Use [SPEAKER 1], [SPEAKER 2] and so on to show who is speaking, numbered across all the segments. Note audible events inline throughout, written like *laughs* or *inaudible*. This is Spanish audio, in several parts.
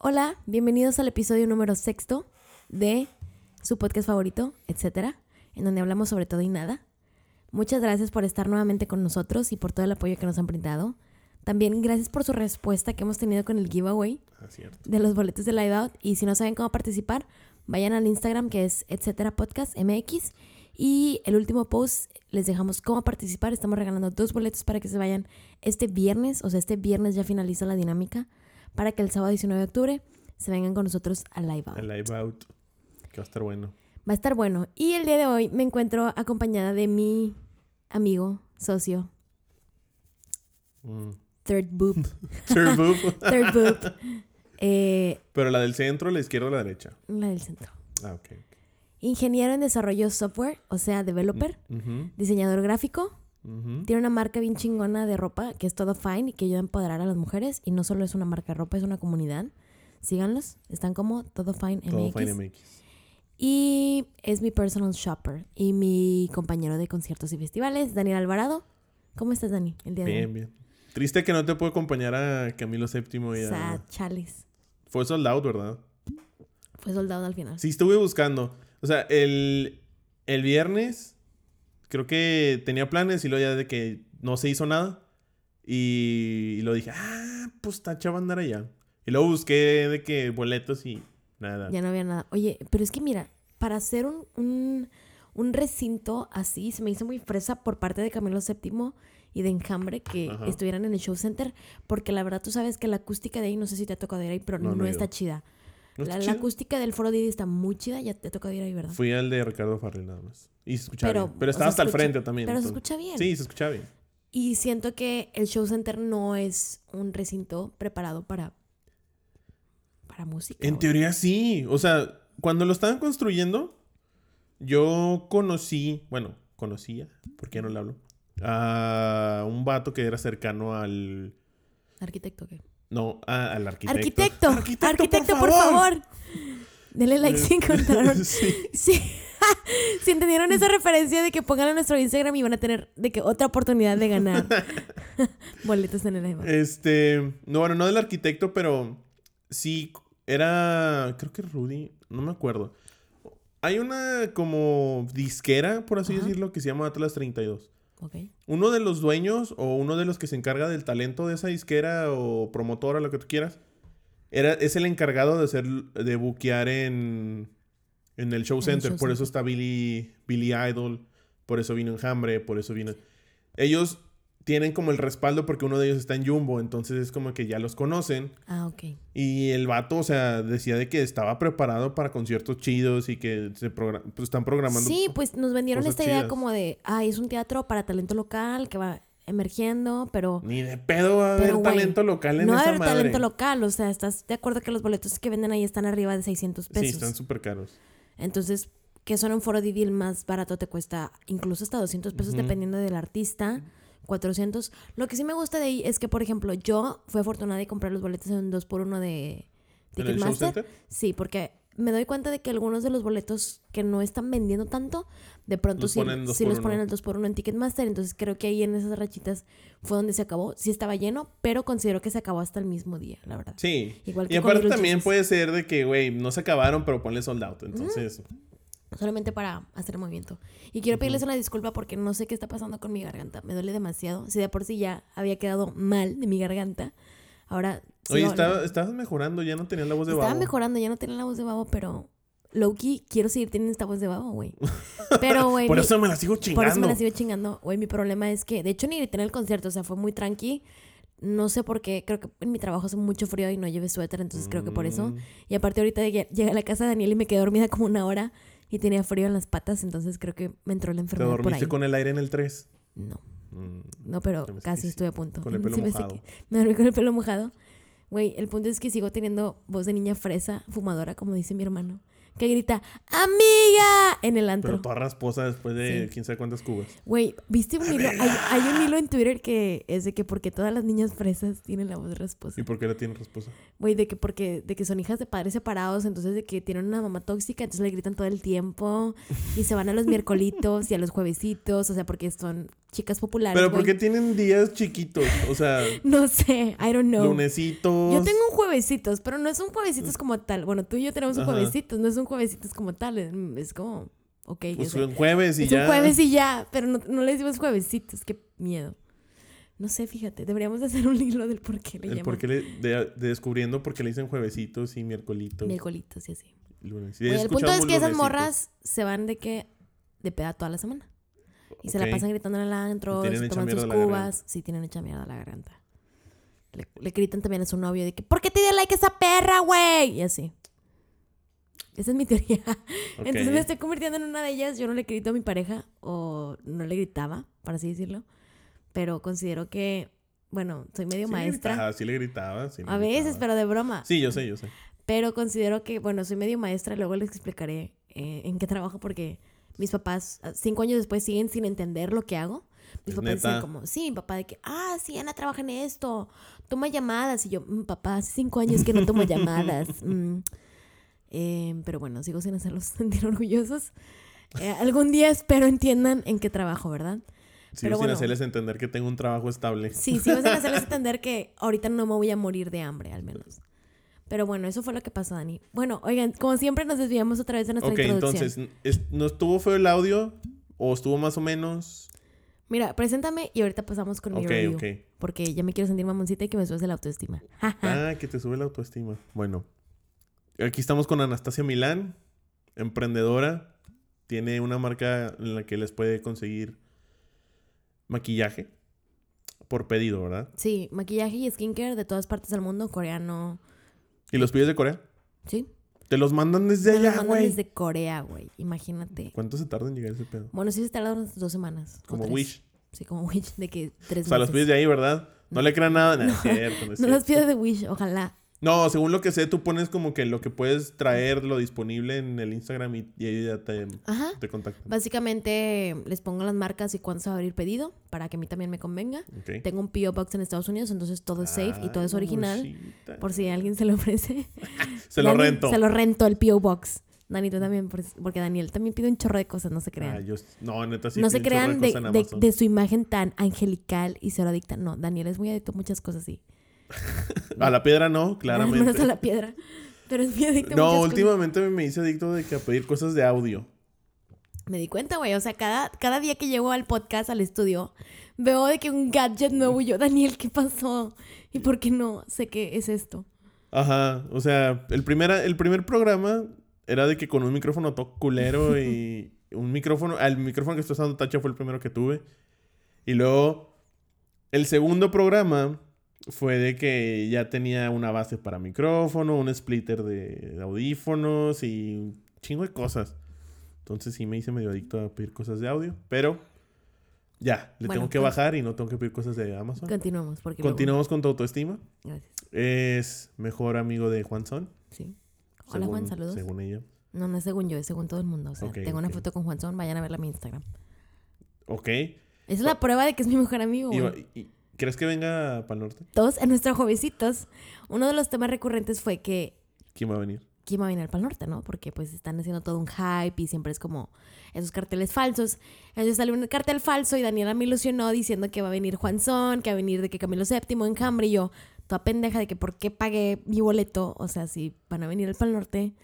[SPEAKER 1] Hola, bienvenidos al episodio número sexto de su podcast favorito, etcétera, en donde hablamos sobre todo y nada. Muchas gracias por estar nuevamente con nosotros y por todo el apoyo que nos han brindado. También gracias por su respuesta que hemos tenido con el giveaway de los boletos de Live Out. Y si no saben cómo participar, vayan al Instagram que es etcétera podcast MX. Y el último post les dejamos cómo participar. Estamos regalando dos boletos para que se vayan este viernes. O sea, este viernes ya finaliza la dinámica. Para que el sábado 19 de octubre se vengan con nosotros a Live Out.
[SPEAKER 2] El live out. Que va a estar bueno.
[SPEAKER 1] Va a estar bueno. Y el día de hoy me encuentro acompañada de mi amigo, socio,
[SPEAKER 2] Mm.
[SPEAKER 1] Third Boop. *laughs*
[SPEAKER 2] Third boob. *laughs*
[SPEAKER 1] Third Boop. Eh,
[SPEAKER 2] Pero la del centro, la izquierda o la derecha.
[SPEAKER 1] la del centro.
[SPEAKER 2] Ah, ok.
[SPEAKER 1] Ingeniero en desarrollo software, o sea, developer,
[SPEAKER 2] Ujú,
[SPEAKER 1] diseñador gráfico. Tiene una marca bien chingona de ropa que es todo fine y que ayuda a empoderar a las mujeres. Y no solo es una marca de ropa, es una comunidad. Síganlos, están como todo fine
[SPEAKER 2] Todo
[SPEAKER 1] MX.
[SPEAKER 2] Fine MX.
[SPEAKER 1] Y es mi personal shopper y mi compañero de conciertos y festivales, Daniel Alvarado. ¿Cómo estás, Dani? El día de
[SPEAKER 2] Bien,
[SPEAKER 1] hoy.
[SPEAKER 2] bien. Triste que no te puedo acompañar a Camilo VII y a...
[SPEAKER 1] Sad, chales.
[SPEAKER 2] Fue sold out, ¿verdad?
[SPEAKER 1] Fue soldado al final.
[SPEAKER 2] Sí, estuve buscando. O sea, el, el viernes creo que tenía planes y luego ya de que no se hizo nada. Y, y lo dije, ah, pues está chava andar allá. Y luego busqué de que boletos y nada.
[SPEAKER 1] Ya no había nada. Oye, pero es que mira, para hacer un, un, un recinto así, se me hizo muy fresa por parte de Camilo VII y de Enjambre que
[SPEAKER 2] Ajá.
[SPEAKER 1] estuvieran en el show center, porque la verdad tú sabes que la acústica de ahí, no sé si te ha tocado ir ahí, pero
[SPEAKER 2] No,
[SPEAKER 1] no,
[SPEAKER 2] no he
[SPEAKER 1] está chida.
[SPEAKER 2] ¿No está
[SPEAKER 1] la, acústica del foro Didi está muy chida, ya te ha tocado ir ahí, ¿verdad?
[SPEAKER 2] Fui al de Ricardo Farrell nada más. Y se escuchaba
[SPEAKER 1] Pero,
[SPEAKER 2] bien. Pero estaba hasta el frente también.
[SPEAKER 1] Pero se escucha bien.
[SPEAKER 2] Sí, se escuchaba bien.
[SPEAKER 1] Y siento que el show center no es un recinto preparado para, para música.
[SPEAKER 2] En
[SPEAKER 1] güey.
[SPEAKER 2] teoría sí. O sea, cuando lo estaban construyendo, yo conocí, bueno, conocía, ¿por qué no le hablo? A un vato que era cercano al...
[SPEAKER 1] Arquitecto, ¿qué?
[SPEAKER 2] No, a- al arquitecto.
[SPEAKER 1] Arquitecto, arquitecto, por, favor. Denle like si encontraron. *laughs*
[SPEAKER 2] sí.
[SPEAKER 1] Sí. *laughs* si entendieron esa referencia de que pongan a nuestro Instagram y van a tener de que otra oportunidad de ganar *laughs* *laughs* boletos en el Ivo.
[SPEAKER 2] Este, no, bueno, no del arquitecto, pero sí, era, creo que Rudy, no me acuerdo. Hay una como disquera, por así
[SPEAKER 1] Ajá.
[SPEAKER 2] decirlo, que se llama Atlas 32.
[SPEAKER 1] Ok.
[SPEAKER 2] Uno de los dueños o uno de los que se encarga del talento de esa disquera o promotora, lo que tú quieras, era, es el encargado de hacer, de buquear en, en el show
[SPEAKER 1] el
[SPEAKER 2] center.
[SPEAKER 1] show
[SPEAKER 2] por eso está Billy, Billy Idol, por eso vino Enjambre, por eso vino... Ellos tienen como el respaldo porque uno de ellos está en Jumbo, entonces es como que ya los conocen.
[SPEAKER 1] Ah, ok.
[SPEAKER 2] Y el vato, o sea, decía de que estaba preparado para conciertos chidos y que se progra- pues, están programando.
[SPEAKER 1] Sí, pues nos vendieron esta idea
[SPEAKER 2] chidas.
[SPEAKER 1] como de, ay, es un teatro para talento local que va emergiendo, pero
[SPEAKER 2] Ni de pedo va a haber talento local en
[SPEAKER 1] no va a haber
[SPEAKER 2] madre.
[SPEAKER 1] talento local. O sea, ¿estás de acuerdo que los boletos que venden ahí están arriba de 600
[SPEAKER 2] Sí,
[SPEAKER 1] pesos?
[SPEAKER 2] están súper caros.
[SPEAKER 1] Entonces, que son un foro Didi el más barato te cuesta incluso hasta 200 pesos dependiendo del artista. 400. Lo que sí me gusta de ahí es que, por ejemplo, yo fui afortunada de comprar los boletos en un 2x1 de
[SPEAKER 2] ¿En el show
[SPEAKER 1] Ticketmaster. Sí, porque me doy cuenta de que algunos de los boletos que no están vendiendo tanto, de pronto
[SPEAKER 2] Los
[SPEAKER 1] sí, los ponen al 2x1 en Ticketmaster. Entonces creo que ahí en esas rachitas fue donde se acabó. Sí estaba lleno, pero considero que se acabó hasta el mismo día, la verdad.
[SPEAKER 2] Sí.
[SPEAKER 1] Igual
[SPEAKER 2] y
[SPEAKER 1] que con
[SPEAKER 2] aparte también puede ser de que, güey, no se acabaron, pero ponle sold out. Entonces,
[SPEAKER 1] solamente para hacer el movimiento. Y quiero pedirles una disculpa porque no sé qué está pasando con mi garganta. Me duele demasiado. Si de por sí ya había quedado mal de mi garganta, ahora...
[SPEAKER 2] oye, estaba- estabas mejorando, ya no tenías la voz de
[SPEAKER 1] Estaba
[SPEAKER 2] babo.
[SPEAKER 1] mejorando, ya no tenía la voz de babo, pero... Loki, quiero seguir teniendo esta voz de babo, güey. Pero, güey... *laughs*
[SPEAKER 2] Por
[SPEAKER 1] mi-
[SPEAKER 2] eso me la sigo chingando.
[SPEAKER 1] por eso me la sigo chingando. Güey, mi problema es que... De hecho, ni grité en el concierto. O sea, fue muy tranqui. No sé por qué. Creo que en mi trabajo hace mucho frío y no llevé suéter. Entonces creo que por eso.
[SPEAKER 2] Mm.
[SPEAKER 1] Y aparte ahorita llegué, a la casa de Daniel y me quedé dormida como una hora. Y tenía frío en las patas. Entonces creo que me entró la
[SPEAKER 2] ¿Te
[SPEAKER 1] enfermedad por ahí.
[SPEAKER 2] dormiste con el aire en el 3?
[SPEAKER 1] No. No, pero casi estuve a punto.
[SPEAKER 2] Con el pelo *laughs* mojado.
[SPEAKER 1] Me dormí con el pelo mojado. Güey, el punto es que sigo teniendo voz de niña fresa, fumadora, como dice mi hermano. Que grita, ¡Amiga! En el antro.
[SPEAKER 2] Pero toda rasposa después de
[SPEAKER 1] Sí.
[SPEAKER 2] quién sabe cuántas cubas.
[SPEAKER 1] Güey, ¿viste un hilo? Hay, *laughs* hay un hilo en Twitter que es de que porque todas las niñas fresas tienen la voz rasposa.
[SPEAKER 2] ¿Y por qué la tiene rasposa?
[SPEAKER 1] Güey, de que porque de que son hijas de padres separados, entonces de que tienen una mamá tóxica, entonces le gritan todo el tiempo y se van a los miércolitos y a los juevesitos, o sea, porque son chicas populares.
[SPEAKER 2] Pero ¿por qué tienen días chiquitos? O sea, *laughs*
[SPEAKER 1] No sé, I don't know.
[SPEAKER 2] lunesitos.
[SPEAKER 1] Yo tengo un juevesitos, pero no es un juevesitos como tal. Bueno, tú y yo tenemos un
[SPEAKER 2] Ajá.
[SPEAKER 1] juevesitos, no es un juevesitos como tal. Es, es como, ok.
[SPEAKER 2] Pues un jueves y
[SPEAKER 1] es
[SPEAKER 2] ya.
[SPEAKER 1] un jueves y ya, pero no, no le decimos juevesitos, qué miedo. No sé, fíjate, deberíamos de hacer un hilo del por qué le
[SPEAKER 2] El
[SPEAKER 1] llaman
[SPEAKER 2] por qué le, de, de descubriendo por qué le dicen juevesitos y miércolitos.
[SPEAKER 1] miércolitos y así.
[SPEAKER 2] lunes. Y
[SPEAKER 1] Oye, el punto es que esas morras se van de que de peda toda la semana. Y se la pasan gritando en el antro, se toman sus cubas. Sí, tienen hecha mierda la garganta. Le, le gritan también a su novio de que, ¿por qué te dio like esa perra, güey? Y así. Esa es mi teoría. *laughs* Entonces
[SPEAKER 2] Ok.
[SPEAKER 1] me estoy convirtiendo en una de ellas. Yo no le grito a mi pareja, o no le gritaba, por así decirlo. Pero considero que, bueno, soy medio
[SPEAKER 2] Sí le
[SPEAKER 1] maestra.
[SPEAKER 2] gritaba, sí le gritaba. sí le
[SPEAKER 1] a veces,
[SPEAKER 2] gritaba.
[SPEAKER 1] pero de broma.
[SPEAKER 2] Sí, yo sé, yo sé.
[SPEAKER 1] Pero considero que, bueno, soy medio maestra, luego les explicaré eh, en qué trabajo porque mis papás, ah, cinco años después, siguen sin entender lo que hago. Mis papás dicen como, sí, mi papá de que, ah, sí, Ana trabaja en esto, toma llamadas. Y yo, "Mm, papá, hace cinco años que no tomo llamadas. *laughs* Mm. Eh, pero bueno, sigo sin hacerlos *laughs* sentir orgullosos. Eh, algún día espero entiendan en qué trabajo, ¿verdad?
[SPEAKER 2] Sigo
[SPEAKER 1] Pero
[SPEAKER 2] sin
[SPEAKER 1] bueno.
[SPEAKER 2] hacerles entender que tengo un trabajo estable.
[SPEAKER 1] Sí, sigo sin *laughs* hacerles entender que ahorita no me voy a morir de hambre, al menos. Pero bueno, eso fue lo que pasó, Dani. Bueno, oigan, como siempre nos desviamos otra vez de nuestra
[SPEAKER 2] Ok,
[SPEAKER 1] introducción.
[SPEAKER 2] entonces, ¿es- ¿no estuvo feo el audio? ¿O estuvo más o menos?
[SPEAKER 1] Mira, preséntame y ahorita pasamos con mi
[SPEAKER 2] Ok,
[SPEAKER 1] review.
[SPEAKER 2] ok.
[SPEAKER 1] Porque ya me quiero sentir mamoncita y que me subes la autoestima. *laughs*
[SPEAKER 2] Ah, que te sube la autoestima. Bueno, aquí estamos con Anastasia Milán, emprendedora. Tiene una marca en la que les puede conseguir maquillaje por pedido, ¿verdad?
[SPEAKER 1] sí, maquillaje y skincare de todas partes del mundo, coreano.
[SPEAKER 2] ¿Y los pides de Corea?
[SPEAKER 1] Sí.
[SPEAKER 2] Te los mandan desde
[SPEAKER 1] Me
[SPEAKER 2] allá,
[SPEAKER 1] mandan
[SPEAKER 2] güey.
[SPEAKER 1] desde Corea, güey. Imagínate.
[SPEAKER 2] ¿Cuánto se tarda en llegar ese pedo?
[SPEAKER 1] Bueno, sí se tardan unas dos semanas.
[SPEAKER 2] Como. Wish.
[SPEAKER 1] Sí, como Wish, de que tres
[SPEAKER 2] O sea, los pides de ahí, ¿verdad? No le crean nada. *laughs* No, es cierto, no
[SPEAKER 1] No los pido de Wish, ojalá.
[SPEAKER 2] No, según lo que sé, tú pones como que lo que puedes traer, lo disponible en el Instagram y, y ahí ya te,
[SPEAKER 1] Ajá.
[SPEAKER 2] te contactan.
[SPEAKER 1] Básicamente les pongo las marcas y cuándo se va a abrir pedido para que a mí también me convenga. Tengo un P.O. Box en Estados Unidos, entonces todo es safe y todo es original. Por si alguien se le ofrece. *laughs*
[SPEAKER 2] Se lo
[SPEAKER 1] Dani,
[SPEAKER 2] rento.
[SPEAKER 1] Se lo rento el P.O. Box. Dani, tú también, por- porque Daniel también pide un chorro de cosas, no se crean.
[SPEAKER 2] Ah, yo- no, neta, sí.
[SPEAKER 1] no se crean de, de- su imagen tan angelical y cero adicta. No, Daniel es muy adicto a muchas cosas así.
[SPEAKER 2] A la piedra no,
[SPEAKER 1] Al menos
[SPEAKER 2] claramente.
[SPEAKER 1] a la piedra. Pero es muy adicto
[SPEAKER 2] No, últimamente me hice adicto de que a pedir cosas de audio.
[SPEAKER 1] cosas. Me di cuenta, güey. O sea, cada, cada día que llego al podcast, al estudio, veo de que un gadget nuevo y yo, Daniel, ¿qué pasó? ¿Y por qué no? Sé que es esto.
[SPEAKER 2] Ajá, o sea, el primer, el primer programa era de que con un micrófono todo culero y *laughs* un micrófono, el micrófono que estoy usando Tacha fue el primero que tuve. Y luego el segundo programa fue de que ya tenía una base para micrófono, un splitter de audífonos y un chingo de cosas. Entonces sí me hice medio adicto a pedir cosas de audio, pero ya, le
[SPEAKER 1] Bueno,
[SPEAKER 2] tengo que bajar y no tengo que pedir cosas de Amazon.
[SPEAKER 1] Continuamos. Porque luego-
[SPEAKER 2] Continuamos con tu autoestima.
[SPEAKER 1] Gracias.
[SPEAKER 2] Es mejor amigo de Juan Son.
[SPEAKER 1] Sí. Hola, Juan, saludos.
[SPEAKER 2] Según ella.
[SPEAKER 1] No, no es según yo, es según todo el mundo. O sea, tengo una foto con Juan Son, vayan a verla en mi Instagram.
[SPEAKER 2] Ok.
[SPEAKER 1] Es la prueba de que es mi mejor amigo,
[SPEAKER 2] y- ¿Crees que venga para el norte?
[SPEAKER 1] Todos en nuestros jovencitos, uno de los temas recurrentes fue que
[SPEAKER 2] ¿Quién va a venir?
[SPEAKER 1] quién va a venir para el norte, ¿no? Porque pues están haciendo todo un hype y siempre es como esos carteles falsos. Entonces salió un cartel falso y Daniela me ilusionó diciendo que va a venir Juan Son, que va a venir de que Camilo VII en Cambre y yo, toda pendeja de que por qué pagué mi boleto, o sea, si van a venir al Pal Norte.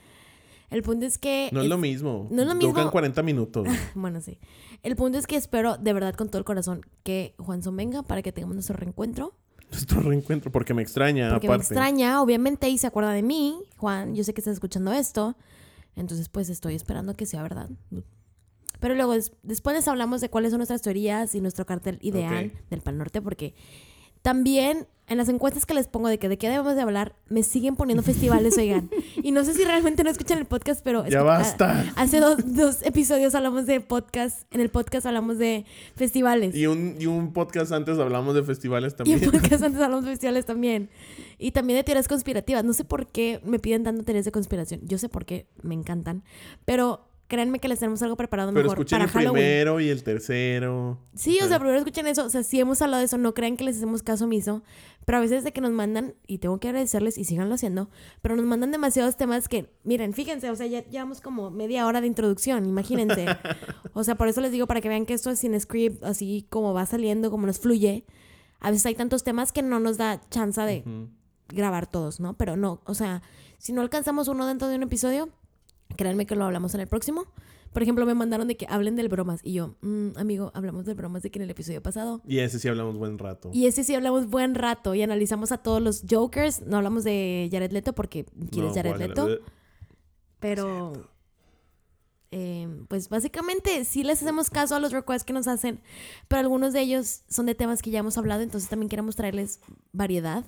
[SPEAKER 1] El punto es que...
[SPEAKER 2] No es lo mismo.
[SPEAKER 1] no es lo
[SPEAKER 2] Tocan
[SPEAKER 1] mismo.
[SPEAKER 2] 40 minutos. *laughs*
[SPEAKER 1] Bueno, sí. El punto es que espero de verdad con todo el corazón que Juan Son venga para que tengamos nuestro reencuentro.
[SPEAKER 2] Nuestro reencuentro, porque me extraña,
[SPEAKER 1] Porque me
[SPEAKER 2] aparte.
[SPEAKER 1] extraña, obviamente, y se acuerda de mí. Juan, yo sé que estás escuchando esto. Entonces, pues estoy esperando que sea verdad. Pero luego, des- después les hablamos de cuáles son nuestras teorías y nuestro cartel ideal del Pal Norte, porque también en las encuestas que les pongo de que de qué debemos de hablar, me siguen poniendo *laughs* festivales, oigan. Y no sé si realmente no escuchan el podcast, pero...
[SPEAKER 2] Ya basta.
[SPEAKER 1] hace dos, dos episodios hablamos de podcast, en el podcast hablamos de festivales.
[SPEAKER 2] Y un, y un podcast antes hablamos de festivales
[SPEAKER 1] Y
[SPEAKER 2] también.
[SPEAKER 1] en podcast *laughs* antes hablamos de festivales también. Y también de teorías conspirativas. No sé por qué me piden tanto teorías de conspiración. Yo sé por qué, me encantan. Pero créanme que les tenemos algo preparado
[SPEAKER 2] Pero
[SPEAKER 1] mejor
[SPEAKER 2] escuchen
[SPEAKER 1] para
[SPEAKER 2] el
[SPEAKER 1] Halloween.
[SPEAKER 2] primero y el tercero.
[SPEAKER 1] Sí, o sea, primero escuchen eso. O sea, sí hemos hablado de eso. No crean que les hacemos caso omiso. Pero a veces de que nos mandan, y tengo que agradecerles y síganlo haciendo, pero nos mandan demasiados temas que, miren, fíjense, o sea, ya llevamos como media hora de introducción, imagínense. *laughs* o sea, por eso les digo, para que vean que esto es sin script, así como va saliendo, como nos fluye. A veces hay tantos temas que no nos da chance de grabar todos, ¿no? Pero no, o sea, si no alcanzamos uno dentro de un episodio, créanme que lo hablamos en el próximo. Por ejemplo, me mandaron de que hablen del bromas. Y yo, "Mm, amigo, hablamos del bromas de que en el episodio pasado.
[SPEAKER 2] Y ese sí hablamos buen rato.
[SPEAKER 1] Y ese sí hablamos buen rato y analizamos a todos los Jokers. No hablamos de Jared Leto porque quién
[SPEAKER 2] No,
[SPEAKER 1] Jared. Leto. Pero, eh, pues básicamente sí les hacemos caso a los requests que nos hacen. Pero algunos de ellos son de temas que ya hemos hablado, entonces también queremos traerles variedad.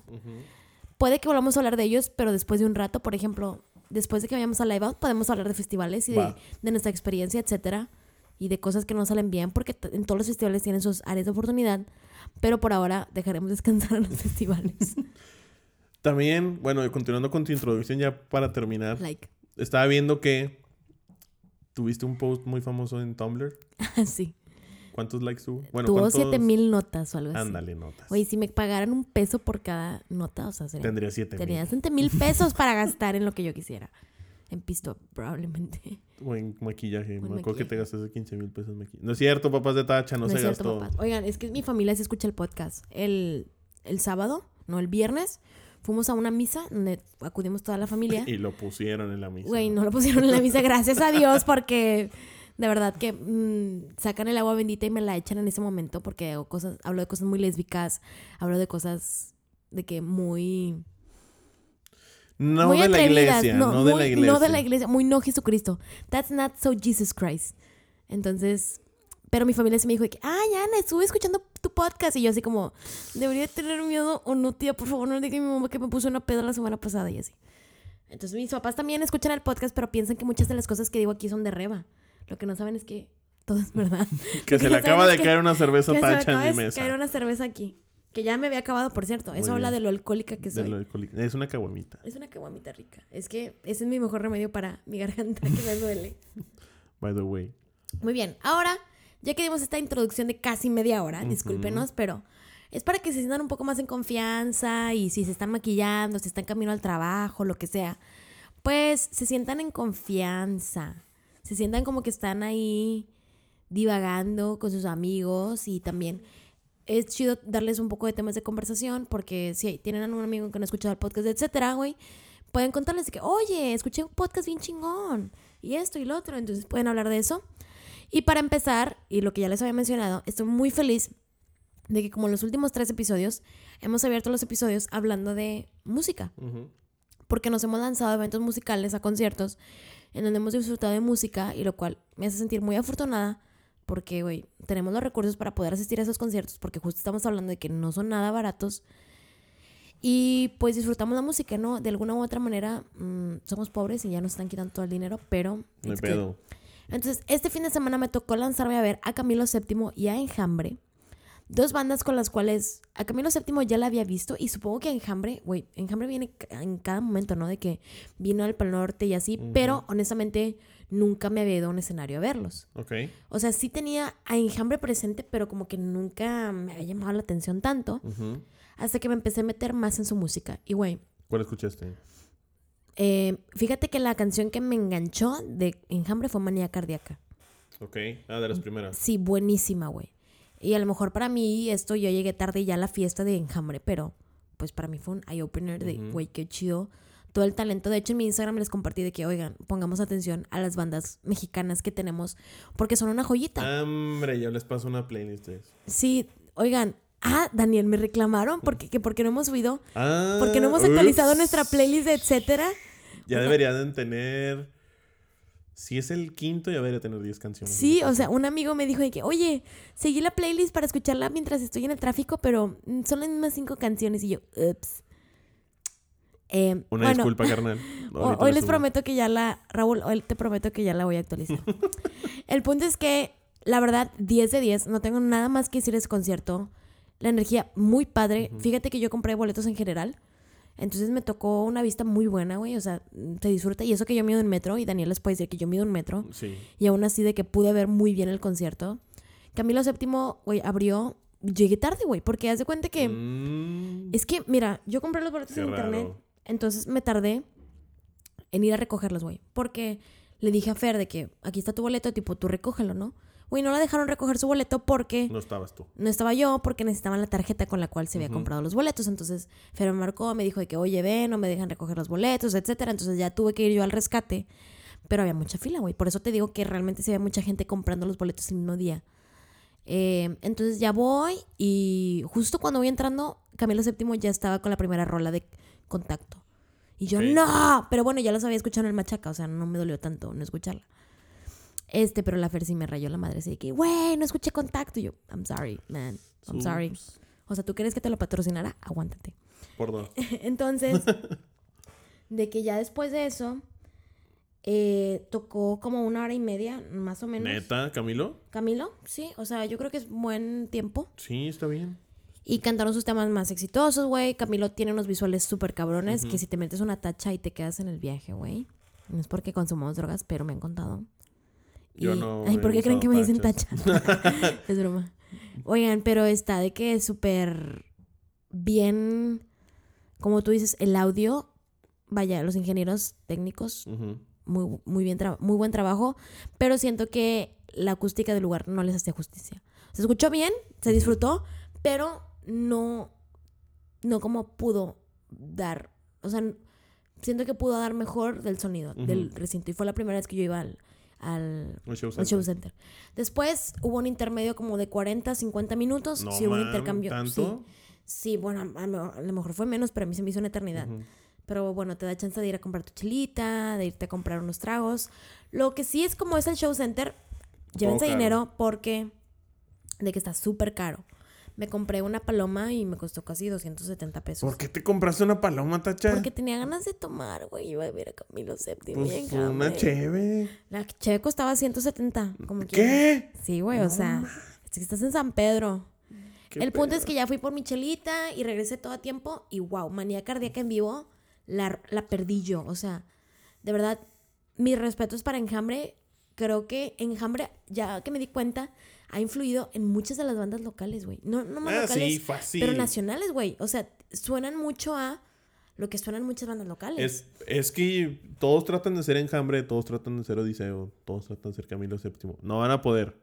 [SPEAKER 1] Puede que volvamos a hablar de ellos, pero después de un rato, por ejemplo, después de que vayamos a Live Out, podemos hablar de festivales y de, nuestra experiencia, etcétera, y de cosas que no salen bien, porque en todos los festivales tienen sus áreas de oportunidad, pero por ahora dejaremos descansar a los *laughs* festivales.
[SPEAKER 2] También, bueno, continuando con tu introducción ya para terminar.
[SPEAKER 1] like,
[SPEAKER 2] Estaba viendo que tuviste un post muy famoso en Tumblr. *laughs*
[SPEAKER 1] así.
[SPEAKER 2] ¿Cuántos likes tuvo? Bueno,
[SPEAKER 1] Tuvo
[SPEAKER 2] ¿cuántos?
[SPEAKER 1] 7000 notas o algo así.
[SPEAKER 2] Ándale, notas.
[SPEAKER 1] Oye, si me pagaran un peso por cada nota, o sea, sería,
[SPEAKER 2] Tendría siete
[SPEAKER 1] tenía
[SPEAKER 2] mil.
[SPEAKER 1] 7000 mil pesos para gastar en lo que yo quisiera. En pisto, probablemente.
[SPEAKER 2] O en maquillaje. Me acuerdo que te gastaste 15 mil pesos en maquillaje. No es cierto, papás de Tacha, no,
[SPEAKER 1] No
[SPEAKER 2] se
[SPEAKER 1] cierto,
[SPEAKER 2] gastó.
[SPEAKER 1] papás. Oigan, es que mi familia se escucha el podcast. El, el sábado, no, el viernes, fuimos a una misa donde acudimos toda la familia. *laughs*
[SPEAKER 2] Y lo pusieron en la misa.
[SPEAKER 1] Güey, no lo pusieron en la misa, gracias a Dios, porque de verdad que mm, sacan el agua bendita y me la echan en ese momento porque hago cosas, hablo de cosas muy lésbicas, hablo de cosas de que muy...
[SPEAKER 2] No
[SPEAKER 1] muy
[SPEAKER 2] de la iglesia, no, de
[SPEAKER 1] muy-
[SPEAKER 2] la iglesia.
[SPEAKER 1] No de la iglesia, muy no Jesucristo. That's not so Jesus Christ. Entonces, pero mi familia sí me dijo de que, ay, Ana, estuve escuchando tu podcast. Y yo así como, debería tener miedo o no, tía, por favor, no le diga a mi mamá que me puso una peda la semana pasada y así. Entonces mis papás también escuchan el podcast, pero piensan que muchas de las cosas que digo aquí son de reba. Lo que no saben es que todo es verdad. *laughs*
[SPEAKER 2] Que se le *laughs* acaba de caer una cerveza tacha en mi
[SPEAKER 1] de
[SPEAKER 2] mesa.
[SPEAKER 1] caer una cerveza aquí. Que ya me había acabado, por cierto. Eso habla de lo alcohólica que
[SPEAKER 2] De
[SPEAKER 1] soy.
[SPEAKER 2] lo alcohólico. Es una caguamita.
[SPEAKER 1] Es una caguamita rica. Es que ese es mi mejor remedio para mi garganta que me duele. *laughs*
[SPEAKER 2] By the way.
[SPEAKER 1] Muy bien, ahora, ya que dimos esta introducción de casi media hora, discúlpenos, pero es para que se sientan un poco más en confianza y si se están maquillando, si están camino al trabajo, lo que sea, pues se sientan en confianza. Se sientan como que están ahí divagando con sus amigos y también es chido darles un poco de temas de conversación porque si tienen a un amigo que no ha escuchado el podcast, etcétera, güey, pueden contarles que, oye, escuché un podcast bien chingón y esto y lo otro, entonces pueden hablar de eso. Y para empezar, y lo que ya les había mencionado, estoy muy feliz de que como en los últimos tres episodios, hemos abierto los episodios hablando de música porque nos hemos lanzado a eventos musicales, a conciertos, en donde hemos disfrutado de música y lo cual me hace sentir muy afortunada porque, güey, tenemos los recursos para poder asistir a esos conciertos porque justo estamos hablando de que no son nada baratos y pues disfrutamos la música, ¿no? De alguna u otra manera mm, somos pobres y ya nos están quitando todo el dinero, pero...
[SPEAKER 2] No hay pedo.
[SPEAKER 1] Entonces, este fin de semana me tocó lanzarme a ver a Camilo VII y a Enjambre. Dos bandas con las cuales a Camilo VII ya la había visto y supongo que Enjambre, güey, Enjambre viene en cada momento, ¿no? De que vino al Pal Norte y así, pero honestamente nunca me había ido a un escenario a verlos.
[SPEAKER 2] Ok.
[SPEAKER 1] O sea, sí tenía a Enjambre presente, pero como que nunca me había llamado la atención tanto hasta que me empecé a meter más en su música. Y, güey,
[SPEAKER 2] ¿Cuál escuchaste?
[SPEAKER 1] eh, fíjate que la canción que me enganchó de Enjambre fue Manía Cardíaca.
[SPEAKER 2] Ok. Ah, de las primeras.
[SPEAKER 1] Sí, buenísima, güey. Y a lo mejor para mí esto yo llegué tarde ya a la fiesta de Enjambre, pero pues para mí fue un eye-opener de, güey, qué chido. Todo el talento. De hecho, en mi Instagram les compartí de que, oigan, pongamos atención a las bandas mexicanas que tenemos, porque son una joyita.
[SPEAKER 2] Hombre, yo les paso una playlist de eso.
[SPEAKER 1] Sí, oigan. Ah, Daniel, me reclamaron porque, que porque no hemos subido,
[SPEAKER 2] Ah,
[SPEAKER 1] porque no hemos actualizado
[SPEAKER 2] ups.
[SPEAKER 1] nuestra playlist, de etcétera.
[SPEAKER 2] Ya deberían tener. Si es el quinto, ya debería tener 10 canciones.
[SPEAKER 1] Sí, o sea, un amigo me dijo de que, oye, seguí la playlist para escucharla mientras estoy en el tráfico, pero mm, son las mismas cinco canciones. Y yo, ups. Eh,
[SPEAKER 2] Una
[SPEAKER 1] bueno,
[SPEAKER 2] disculpa, *laughs* carnal. Ahorita
[SPEAKER 1] hoy
[SPEAKER 2] le
[SPEAKER 1] les
[SPEAKER 2] subo.
[SPEAKER 1] prometo que ya la, Raúl, hoy te prometo que ya la voy a actualizar. *laughs* el punto es que, la verdad, 10 de 10, no tengo nada más que decir de ese concierto. La energía muy padre. Fíjate que yo compré boletos en general. Entonces me tocó una vista muy buena, güey. O sea, se disfruta. Y eso que yo mido un metro, y Daniel les puede decir que yo mido un metro.
[SPEAKER 2] Sí.
[SPEAKER 1] Y aún así de que pude ver muy bien el concierto. Camilo VII, güey, abrió llegué tarde, güey, porque haz de cuenta que...
[SPEAKER 2] Mm,
[SPEAKER 1] Es que, mira, yo compré los boletos
[SPEAKER 2] qué
[SPEAKER 1] en internet, entonces me tardé en ir a recogerlos, güey. Porque le dije a Fer de que aquí está tu boleto, tipo, tú recógelo, ¿no? Güey, no la dejaron recoger su boleto porque
[SPEAKER 2] No estabas tú.
[SPEAKER 1] no estaba yo, porque necesitaban la tarjeta con la cual se había comprado los boletos. Entonces Fer me marcó, me dijo de que, oye, ven, no me dejan recoger los boletos, etcétera. Entonces ya tuve que ir yo al rescate. Pero había mucha fila, güey. Por eso te digo que realmente se había mucha gente comprando los boletos el mismo día. Eh, entonces ya voy y justo cuando voy entrando, Camilo VII ya estaba con la primera rola de contacto. Y yo, no, pero bueno, ya los había escuchado en el machaca, o sea, no me dolió tanto no escucharla. Este, pero la Fer sí me rayó la madre, así de que, güey, no escuché contacto. Y yo, I'm sorry, man, I'm sorry. O sea, ¿tú quieres que te lo patrocinara? Aguántate.
[SPEAKER 2] Por dos. *laughs*
[SPEAKER 1] Entonces, de que ya después de eso, eh, tocó como una hora y media, más o menos.
[SPEAKER 2] ¿Neta, Camilo?
[SPEAKER 1] Camilo, sí, o sea, yo creo que es buen tiempo.
[SPEAKER 2] Sí, está bien.
[SPEAKER 1] Y cantaron sus temas más exitosos, güey. Camilo tiene unos visuales súper cabrones que si te metes una tacha y te quedas en el viaje, güey. No es porque consumamos drogas, pero me han contado.
[SPEAKER 2] Yo
[SPEAKER 1] Y-
[SPEAKER 2] no
[SPEAKER 1] Ay, ¿por qué creen que me dicen tacha? *laughs* es broma. Oigan, pero está de que es súper bien, como tú dices, el audio. Vaya, los ingenieros técnicos muy, muy, bien muy buen trabajo, pero siento que la acústica del lugar no les hacía justicia. Se escuchó bien, se disfrutó, pero no, no como pudo dar, o sea, siento que pudo dar mejor del sonido del recinto y fue la primera vez que yo iba al, al,
[SPEAKER 2] show center.
[SPEAKER 1] Después hubo un intermedio como de 40, 50 minutos,
[SPEAKER 2] No,
[SPEAKER 1] sí hubo un intercambio.
[SPEAKER 2] ¿Tanto?
[SPEAKER 1] Sí, sí, bueno, a lo, mejor fue menos, pero a mí se me hizo una eternidad. Pero bueno, te da chance de ir a comprar tu chelita, de irte a comprar unos tragos. Lo que sí es como es el show center, llévense
[SPEAKER 2] caro.
[SPEAKER 1] dinero porque de que está súper caro. Me compré una paloma y me costó casi 270 pesos.
[SPEAKER 2] ¿Por qué te compraste una paloma, Tacha?
[SPEAKER 1] Porque tenía ganas de tomar, güey. Iba a ver a Camilo VII.
[SPEAKER 2] Pues
[SPEAKER 1] bien
[SPEAKER 2] una cheve.
[SPEAKER 1] La cheve costaba 170. Como.
[SPEAKER 2] ¿Qué?
[SPEAKER 1] Sí, güey, o sea, que estás en San Pedro.
[SPEAKER 2] ¿Qué
[SPEAKER 1] El punto
[SPEAKER 2] pedo?
[SPEAKER 1] es que ya fui por mi chelita y regresé todo a tiempo y wow, manía cardíaca en vivo, la, la perdí yo. O sea, de verdad, mis respetos para Enjambre. Creo que Enjambre, ya que me di cuenta, ha influido en muchas de las bandas locales, güey. No, no más
[SPEAKER 2] Ah,
[SPEAKER 1] locales,
[SPEAKER 2] sí, fácil.
[SPEAKER 1] pero nacionales, güey. O sea, suenan mucho a lo que suenan muchas bandas locales.
[SPEAKER 2] Es, es que todos tratan de ser enjambre, todos tratan de ser Odiseo, todos tratan de ser Camilo VII. No van a poder.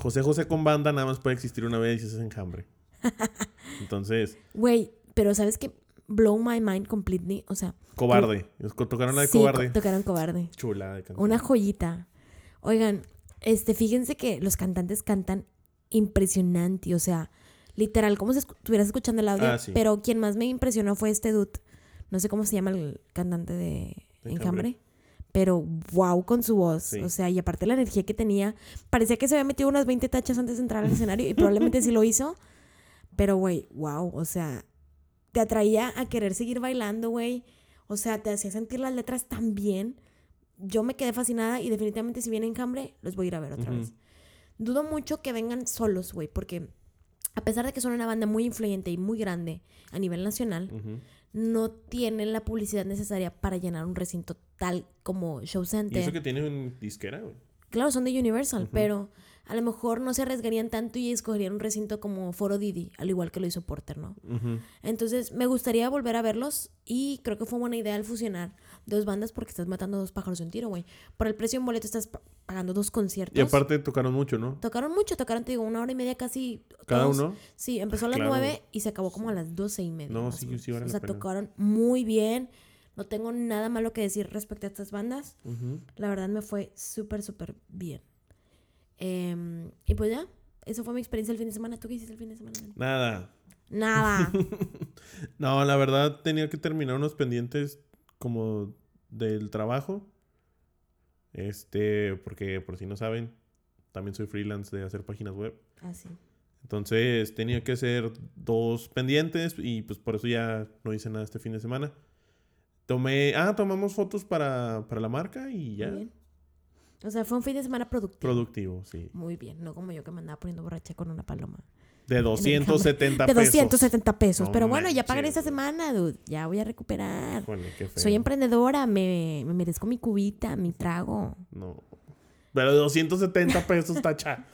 [SPEAKER 2] José José con banda nada más puede existir una vez y es enjambre. *laughs* Entonces,
[SPEAKER 1] Güey, pero ¿sabes qué? Blow my mind completely. O sea,
[SPEAKER 2] cobarde. Tocaron la de
[SPEAKER 1] sí,
[SPEAKER 2] cobarde.
[SPEAKER 1] tocaron cobarde.
[SPEAKER 2] Chula de canción.
[SPEAKER 1] Una joyita. Oigan, este, fíjense que los cantantes cantan impresionante, o sea, literal, como si estuvieras escuchando el audio,
[SPEAKER 2] Ah, sí.
[SPEAKER 1] pero quien más me impresionó fue este dude. No sé cómo se llama el cantante de
[SPEAKER 2] ¿De
[SPEAKER 1] Enjambre,
[SPEAKER 2] Enjambre?
[SPEAKER 1] pero wow con su voz,
[SPEAKER 2] Sí.
[SPEAKER 1] o sea, y aparte la energía que tenía, parecía que se había metido unas 20 tachas antes de entrar al escenario y probablemente sí lo hizo, pero güey, wow, o sea, te atraía a querer seguir bailando, güey. O sea, te hacía sentir las letras tan bien. Yo me quedé fascinada y definitivamente si viene Enjambre, los voy a ir a ver otra vez. Dudo mucho que vengan solos, güey, porque a pesar de que son una banda muy influyente y muy grande a nivel nacional, no tienen la publicidad necesaria para llenar un recinto tal como Show
[SPEAKER 2] Y
[SPEAKER 1] Center.
[SPEAKER 2] eso que tiene un disquera, güey.
[SPEAKER 1] Claro, son de Universal, pero a lo mejor no se arriesgarían tanto y escogerían un recinto como Foro Didi, al igual que lo hizo Porter, ¿no? Entonces, me gustaría volver a verlos y creo que fue buena idea el fusionar dos bandas porque estás matando dos pájaros de un tiro, güey. Por el precio de un boleto estás pa- pagando dos conciertos.
[SPEAKER 2] Y aparte tocaron mucho, ¿no?
[SPEAKER 1] Tocaron mucho, tocaron, te digo, una hora y media casi.
[SPEAKER 2] Cada
[SPEAKER 1] todos.
[SPEAKER 2] uno.
[SPEAKER 1] Sí, empezó a las
[SPEAKER 2] Claro.
[SPEAKER 1] nueve y se acabó como a las doce y media.
[SPEAKER 2] No, sí,
[SPEAKER 1] menos.
[SPEAKER 2] sí vale
[SPEAKER 1] O
[SPEAKER 2] la
[SPEAKER 1] sea,
[SPEAKER 2] pena.
[SPEAKER 1] tocaron muy bien. No tengo nada malo que decir respecto a estas bandas. La verdad me fue súper, súper bien. Em, y pues ya, eso fue mi experiencia el fin de semana. ¿Tú qué hiciste el fin de semana? Dani?
[SPEAKER 2] Nada.
[SPEAKER 1] Nada. *laughs*
[SPEAKER 2] No, la verdad tenía que terminar unos pendientes como del trabajo. Este, porque por si no saben, también soy freelance de hacer páginas web.
[SPEAKER 1] Así.
[SPEAKER 2] Entonces tenía que hacer dos pendientes y pues por eso ya no hice nada este fin de semana. Tomé, ah, tomamos fotos para, para la marca y ya.
[SPEAKER 1] Bien. O sea, fue un fin de semana productivo.
[SPEAKER 2] Productivo, sí.
[SPEAKER 1] Muy bien, no como yo que me andaba poniendo borracha con una paloma.
[SPEAKER 2] De 270
[SPEAKER 1] De
[SPEAKER 2] pesos.
[SPEAKER 1] 270 pesos.
[SPEAKER 2] No
[SPEAKER 1] pero bueno, ya pagaré esta semana, dude. Ya voy a recuperar.
[SPEAKER 2] Híjole, qué feo.
[SPEAKER 1] Soy emprendedora, me, me merezco mi cubita, mi trago.
[SPEAKER 2] No. Pero de 270 pesos, tacha.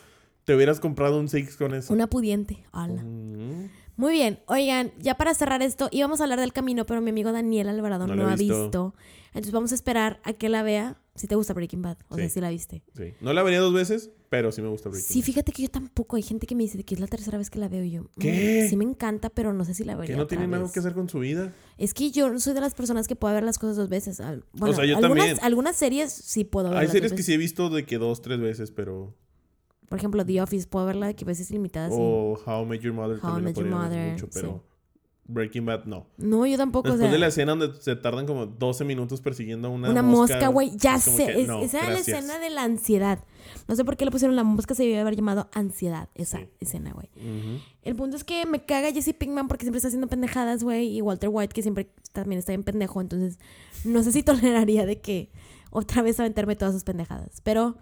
[SPEAKER 2] te hubieras comprado un Six con eso.
[SPEAKER 1] Una pudiente. Ala.
[SPEAKER 2] Mm,
[SPEAKER 1] Muy bien, oigan, ya para cerrar esto, íbamos a hablar del camino, pero mi amigo Daniel Alvarado
[SPEAKER 2] No
[SPEAKER 1] no, ha visto.
[SPEAKER 2] visto.
[SPEAKER 1] Entonces vamos a esperar a que la vea. Si te gusta Breaking Bad, o sea,
[SPEAKER 2] Sí.
[SPEAKER 1] si la viste.
[SPEAKER 2] sí. No la vería dos veces, pero sí me gusta Breaking
[SPEAKER 1] Sí, fíjate que yo tampoco. Hay gente que me dice que es la tercera vez que la veo yo. mm,
[SPEAKER 2] ¿Qué?
[SPEAKER 1] Sí me encanta, pero no sé si la
[SPEAKER 2] Bad.
[SPEAKER 1] vería
[SPEAKER 2] Que no
[SPEAKER 1] otra
[SPEAKER 2] tiene nada que hacer con su vida.
[SPEAKER 1] Es que yo no soy de las personas que puede ver las cosas dos veces. Bueno,
[SPEAKER 2] sea, yo
[SPEAKER 1] algunas,
[SPEAKER 2] también.
[SPEAKER 1] algunas series sí puedo ver.
[SPEAKER 2] Hay series que sí he visto de que dos, tres veces, pero...
[SPEAKER 1] Por ejemplo, The Office, puedo verla de que veces limitadas. sí.
[SPEAKER 2] O How I Met Your Mother
[SPEAKER 1] How
[SPEAKER 2] también
[SPEAKER 1] Met
[SPEAKER 2] podría ver
[SPEAKER 1] Mother,
[SPEAKER 2] mucho,
[SPEAKER 1] sí.
[SPEAKER 2] pero... Breaking Bad, no.
[SPEAKER 1] No, yo tampoco. o
[SPEAKER 2] Después
[SPEAKER 1] sea,
[SPEAKER 2] de la escena donde se tardan como 12 minutos persiguiendo a una,
[SPEAKER 1] Una mosca, güey. Ya sé.
[SPEAKER 2] que,
[SPEAKER 1] es-
[SPEAKER 2] no,
[SPEAKER 1] esa era la escena de la ansiedad. No sé por qué le pusieron la mosca, se debe haber llamado ansiedad. Esa
[SPEAKER 2] Sí.
[SPEAKER 1] escena, güey.
[SPEAKER 2] Ujú.
[SPEAKER 1] El punto es que me caga Jesse Pinkman porque siempre está haciendo pendejadas, güey. Y Walter White, que siempre también está bien pendejo. Entonces, no sé si *laughs* toleraría de que otra vez aventarme todas sus pendejadas. Pero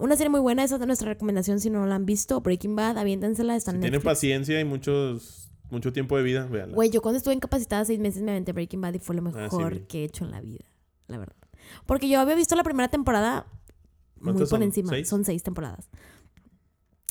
[SPEAKER 1] una serie muy buena, esa es nuestra recomendación. Si no la han visto, Breaking Bad, aviéntensela. Está
[SPEAKER 2] Si
[SPEAKER 1] en
[SPEAKER 2] tienen paciencia y muchos, mucho tiempo de vida, véanla.
[SPEAKER 1] Güey, yo cuando estuve incapacitada seis meses me aventé Breaking Bad y fue lo
[SPEAKER 2] Ah, sí
[SPEAKER 1] mejor que he hecho en la vida, la verdad. Porque yo había visto la primera temporada muy
[SPEAKER 2] ¿Cuántas
[SPEAKER 1] por
[SPEAKER 2] son?
[SPEAKER 1] encima.
[SPEAKER 2] ¿Seis?
[SPEAKER 1] Son seis temporadas.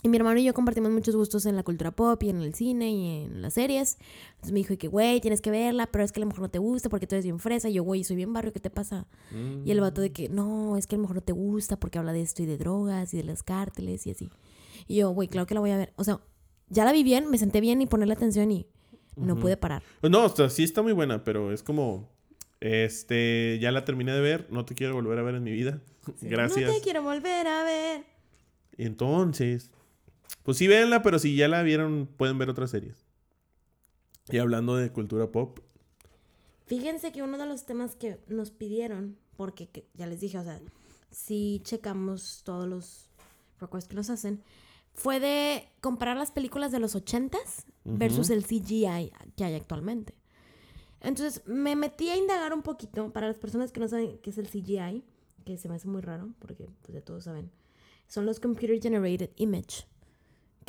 [SPEAKER 1] Y mi hermano y yo compartimos muchos gustos en la cultura pop y en el cine y en las series. Entonces me dijo que, güey, tienes que verla, pero es que a lo mejor no te gusta porque tú eres bien fresa. Y yo, güey, soy bien barrio, ¿qué te pasa?
[SPEAKER 2] Mm.
[SPEAKER 1] Y el vato de que, no, es que a lo mejor no te gusta porque habla de esto y de drogas y de las cárteles y así. Y yo, güey, claro que la voy a ver. O sea, ya la vi bien, me senté bien y ponerle atención y no pude parar.
[SPEAKER 2] No, o sea, sí está muy buena, pero es como... Este, ya la terminé de ver, no te quiero volver a ver en mi vida. Gracias.
[SPEAKER 1] No te quiero volver a ver.
[SPEAKER 2] Entonces, pues sí, véanla, pero si ya la vieron, pueden ver otras series. Y hablando de cultura pop,
[SPEAKER 1] Fíjense que uno de los temas que nos pidieron, porque que- ya les dije, o sea, si checamos todos los requests que nos hacen, fue de comparar las películas de los 80s versus el CGI que hay actualmente. Entonces me metí a indagar un poquito para las personas que no saben qué es el CGI, que se me hace muy raro, porque pues ya todos saben. Son los Computer Generated Image,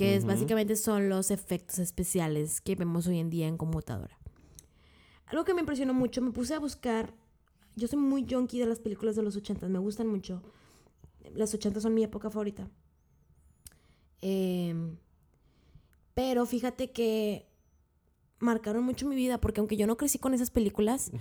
[SPEAKER 1] que es básicamente son los efectos especiales que vemos hoy en día en computadora. Algo que me impresionó mucho, me puse a buscar. Yo soy muy junkie de las películas de los 80, me gustan mucho. Las 80 son mi época favorita. Em, pero fíjate que marcaron mucho mi vida porque aunque yo no crecí con esas películas.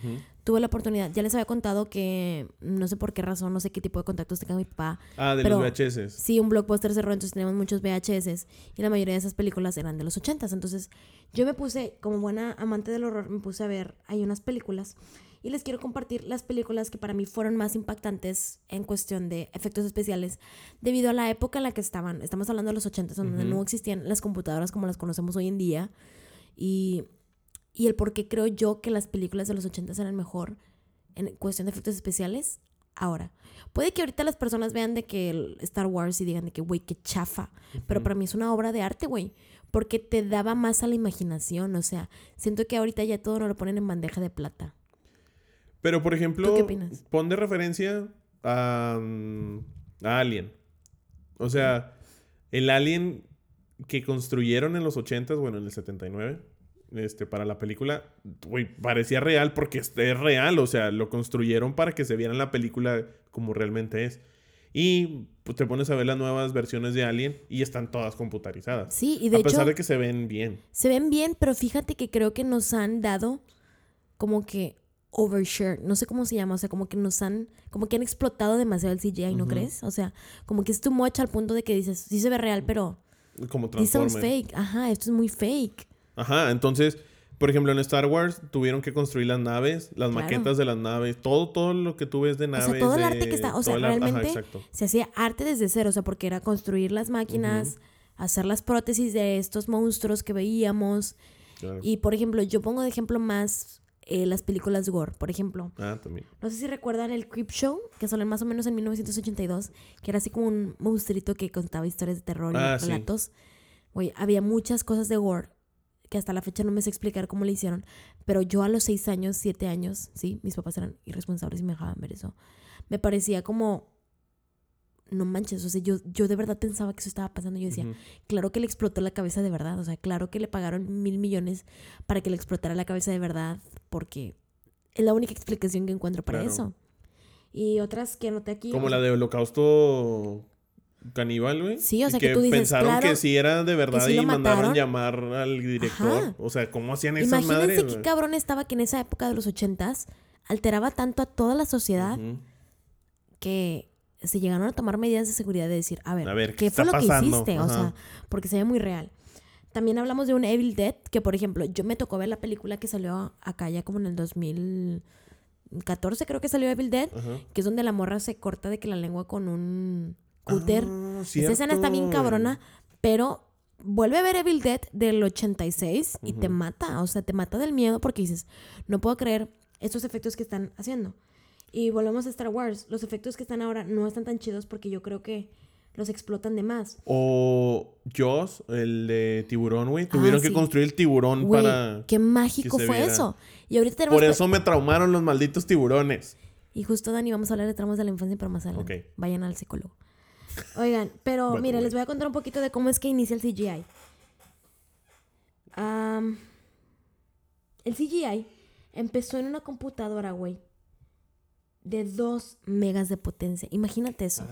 [SPEAKER 1] Tuve la oportunidad. Ya les había contado que no sé por qué razón, no sé qué tipo de contactos tenga mi papá.
[SPEAKER 2] ah, de
[SPEAKER 1] Pero-
[SPEAKER 2] los VHS.
[SPEAKER 1] Sí, un blockbuster cerró, entonces teníamos muchos VHS y la mayoría de esas películas eran de los 80s. Entonces yo me puse, como buena amante del horror, me puse a ver, hay unas películas y les quiero compartir las películas que para mí fueron más impactantes en cuestión de efectos especiales debido a la época en la que estaban. Estamos hablando de los 80s, donde
[SPEAKER 2] Ujú.
[SPEAKER 1] no existían las computadoras como las conocemos hoy en día y, y el por qué creo yo que las películas de los 80s eran mejor en cuestión de efectos especiales ahora. Puede que ahorita las personas vean de que el Star Wars y digan de que, güey, qué chafa. Pero para mí es una obra de arte, güey. Porque te daba más a la imaginación. O sea, siento que ahorita ya todo nos lo ponen en bandeja de plata.
[SPEAKER 2] Pero, por ejemplo, pon de referencia a, mm, a Alien. O sea, el Alien que construyeron en los 80s, bueno, en el 79, este, para la película, güey, parecía real porque es real. O sea, lo construyeron para que se viera en la película como realmente es. Y pues, te pones a ver las nuevas versiones de Alien y están todas computarizadas.
[SPEAKER 1] Sí, y de
[SPEAKER 2] a
[SPEAKER 1] hecho
[SPEAKER 2] pesar de que se ven bien.
[SPEAKER 1] se ven bien, pero fíjate que creo que nos han dado como que overshare, no sé cómo se llama, o sea, como que nos han, como que han explotado demasiado el CGI, ¿no crees? O sea, como que es too much al punto de que dices, sí se ve real, pero
[SPEAKER 2] Como
[SPEAKER 1] this sounds
[SPEAKER 2] Transformers.
[SPEAKER 1] fake. Ajá, esto es muy fake.
[SPEAKER 2] Ajá, entonces, por ejemplo, en Star Wars tuvieron que construir las naves, las
[SPEAKER 1] Claro.
[SPEAKER 2] maquetas de las naves, todo, todo lo que tú ves de
[SPEAKER 1] sea,
[SPEAKER 2] naves.
[SPEAKER 1] todo el
[SPEAKER 2] de-
[SPEAKER 1] arte que está- o sea,
[SPEAKER 2] ajá,
[SPEAKER 1] realmente- se hacía arte desde cero, o sea, porque era construir las máquinas, hacer las prótesis de estos monstruos que veíamos.
[SPEAKER 2] Claro.
[SPEAKER 1] Y, por ejemplo, yo pongo de ejemplo más eh, las películas gore, por ejemplo.
[SPEAKER 2] Ah, también.
[SPEAKER 1] No sé si recuerdan el Creep Show, que salió más o menos en 1982, que era así como un monstruito que contaba historias de terror y
[SPEAKER 2] Ah, sí.
[SPEAKER 1] relatos. Oye, había muchas cosas de gore que hasta la fecha no me sé explicar cómo le hicieron, pero yo a los seis años, siete años, sí, mis papás eran irresponsables y me dejaban ver eso. Me parecía como, no manches, o sea, yo, yo de verdad pensaba que eso estaba pasando. Yo decía, claro que le explotó la cabeza de verdad, o sea, claro que le pagaron mil millones para que le explotara la cabeza de verdad, porque es la única explicación que encuentro para
[SPEAKER 2] Claro.
[SPEAKER 1] eso. Y otras que anoté aquí.
[SPEAKER 2] Como la de Holocausto caníbal, güey.
[SPEAKER 1] Sí, o
[SPEAKER 2] Y
[SPEAKER 1] sea, que tú dices,
[SPEAKER 2] pensaron
[SPEAKER 1] claro,
[SPEAKER 2] que sí era de verdad
[SPEAKER 1] sí
[SPEAKER 2] y mandaron llamar al director.
[SPEAKER 1] Ajá.
[SPEAKER 2] O sea, ¿cómo hacían esa
[SPEAKER 1] Imagínense
[SPEAKER 2] madre?
[SPEAKER 1] qué
[SPEAKER 2] güey?
[SPEAKER 1] cabrón estaba que en esa época de los ochentas alteraba tanto a toda la sociedad que se llegaron a tomar medidas de seguridad de decir, a ver,
[SPEAKER 2] A ver, ¿qué
[SPEAKER 1] ¿qué, fue lo
[SPEAKER 2] pasando?
[SPEAKER 1] que hiciste? O sea, porque se ve muy real. También hablamos de un Evil Dead, que por ejemplo, yo me tocó ver la película que salió acá ya como en el 2014, creo que salió Evil Dead,
[SPEAKER 2] Ajá.
[SPEAKER 1] que es donde la morra se corta de que la lengua con un cúter.
[SPEAKER 2] Ah,
[SPEAKER 1] Esa escena está bien cabrona, pero vuelve a ver Evil Dead del 86 y te mata, o sea, te mata del miedo porque dices, no puedo creer estos efectos que están haciendo. Y volvemos a Star Wars, los efectos que están ahora no están tan chidos porque yo creo que los explotan de más.
[SPEAKER 2] O Jaws, el de tiburón, güey. Tuvieron que
[SPEAKER 1] sí.
[SPEAKER 2] construir el tiburón para...
[SPEAKER 1] qué mágico
[SPEAKER 2] que
[SPEAKER 1] fue
[SPEAKER 2] viera.
[SPEAKER 1] eso. Y ahorita tenemos...
[SPEAKER 2] Por eso me traumaron los malditos tiburones.
[SPEAKER 1] Y justo, Dani, vamos a hablar de tramos de la infancia, pero más adelante. Vayan al psicólogo. Oigan, pero mira, les voy a contar un poquito de cómo es que inicia el CGI. El CGI empezó en una computadora, güey, de 2 megas de potencia. Imagínate eso.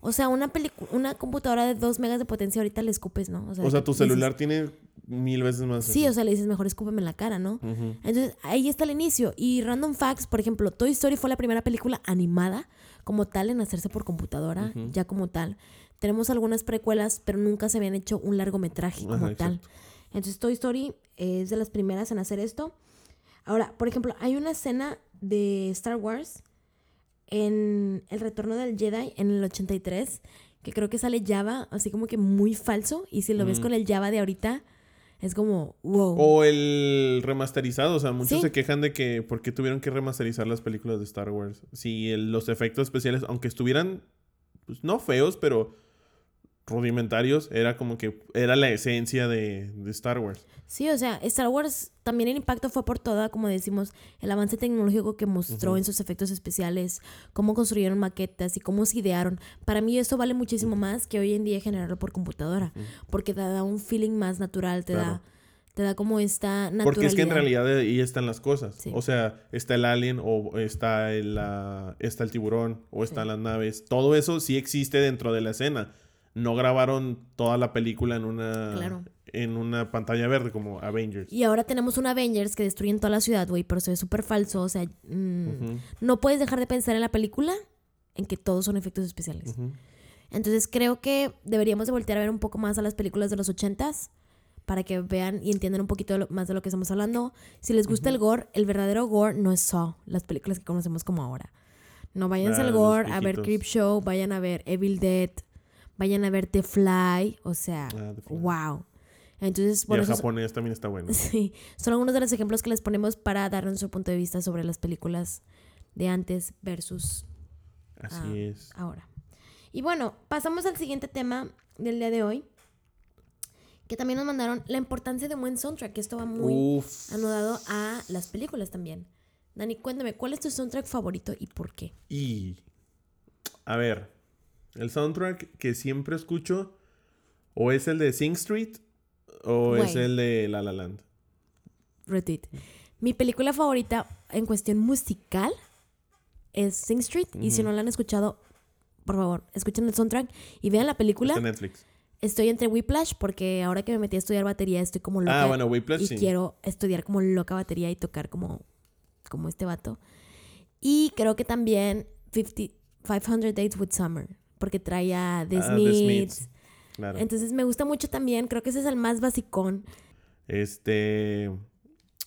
[SPEAKER 1] O sea, una, una computadora de 2 megas de potencia ahorita le escupes, ¿no?
[SPEAKER 2] O sea, tu
[SPEAKER 1] dices-
[SPEAKER 2] celular tiene mil veces más.
[SPEAKER 1] Sí, o sea, le dices, mejor escúpeme en la cara, ¿no? Entonces, ahí está el inicio. Y Random Facts, por ejemplo, Toy Story fue la primera película animada como tal en hacerse por computadora, ya como tal. Tenemos algunas precuelas, pero nunca se habían hecho un largometraje como
[SPEAKER 2] Ajá,
[SPEAKER 1] tal. Entonces, Toy Story es de las primeras en hacer esto. Ahora, por ejemplo, hay una escena de Star Wars en El Retorno del Jedi en el 83, que creo que sale Java, así como que muy falso. Y si lo ves con el Java de ahorita, es como, wow.
[SPEAKER 2] O el remasterizado, o sea, muchos
[SPEAKER 1] Sí.
[SPEAKER 2] se quejan de que por qué tuvieron que remasterizar las películas de Star Wars. Si el- los efectos especiales, aunque estuvieran, pues no feos, pero rudimentarios, era como que era la esencia de, de Star Wars.
[SPEAKER 1] Sí, o sea, Star Wars también el impacto fue por toda, como decimos, el avance tecnológico que mostró en sus efectos especiales, cómo construyeron maquetas y cómo se idearon. Para mí eso vale muchísimo más que hoy en día generarlo por computadora, porque te da un feeling más natural, te
[SPEAKER 2] Claro.
[SPEAKER 1] da te da como esta naturalidad.
[SPEAKER 2] Porque es que en realidad ahí están las cosas.
[SPEAKER 1] Sí.
[SPEAKER 2] O sea, está el alien o está el, la- está el tiburón o están
[SPEAKER 1] Sí.
[SPEAKER 2] las naves. Todo eso sí existe dentro de la escena. No grabaron toda la película en una,
[SPEAKER 1] Claro.
[SPEAKER 2] en una pantalla verde como Avengers.
[SPEAKER 1] Y ahora tenemos un Avengers que destruyen toda la ciudad, güey, pero se ve súper falso, o sea, mm, no puedes dejar de pensar en la película en que todos son efectos especiales. Entonces creo que deberíamos de voltear a ver un poco más a las películas de los ochentas para que vean y entiendan un poquito de lo- más de lo que estamos hablando. Si les gusta el gore, el verdadero gore no es Saw, las películas que conocemos como ahora. No vayan
[SPEAKER 2] Ah,
[SPEAKER 1] al
[SPEAKER 2] los
[SPEAKER 1] gore, a ver. Creep Show, vayan a ver Evil Dead, vayan a ver The Fly, o sea,
[SPEAKER 2] Ah, Fly.
[SPEAKER 1] wow. Entonces,
[SPEAKER 2] y el japonés también está bueno. *laughs*
[SPEAKER 1] Sí, son algunos de los ejemplos que les ponemos para dar nuestro punto de vista sobre las películas de antes versus
[SPEAKER 2] Así
[SPEAKER 1] Ah.
[SPEAKER 2] es.
[SPEAKER 1] ahora. Y bueno, pasamos al siguiente tema del día de hoy, que también nos mandaron la importancia de un buen soundtrack, que esto va muy
[SPEAKER 2] Uf.
[SPEAKER 1] anudado a las películas también. Dani, cuéntame, ¿cuál es tu soundtrack favorito y por qué?
[SPEAKER 2] Y. A ver. El soundtrack que siempre escucho. O es el de Sing Street. O es el de La La Land.
[SPEAKER 1] Retweet. Mi película favorita en cuestión musical es Sing Street, y si no la han escuchado, por favor, escuchen el soundtrack y vean la película.
[SPEAKER 2] Está en Netflix.
[SPEAKER 1] Estoy entre Whiplash porque ahora que me metí a estudiar batería estoy como loca.
[SPEAKER 2] Ah, bueno, Whiplash
[SPEAKER 1] y
[SPEAKER 2] sí.
[SPEAKER 1] quiero estudiar como loca batería y tocar como, como este vato. Y creo que también 50, 500 Dates with Summer porque trae a The
[SPEAKER 2] Ah, The
[SPEAKER 1] Smiths.
[SPEAKER 2] Claro.
[SPEAKER 1] Entonces me gusta mucho también. Creo que ese es el más basicón.
[SPEAKER 2] Este.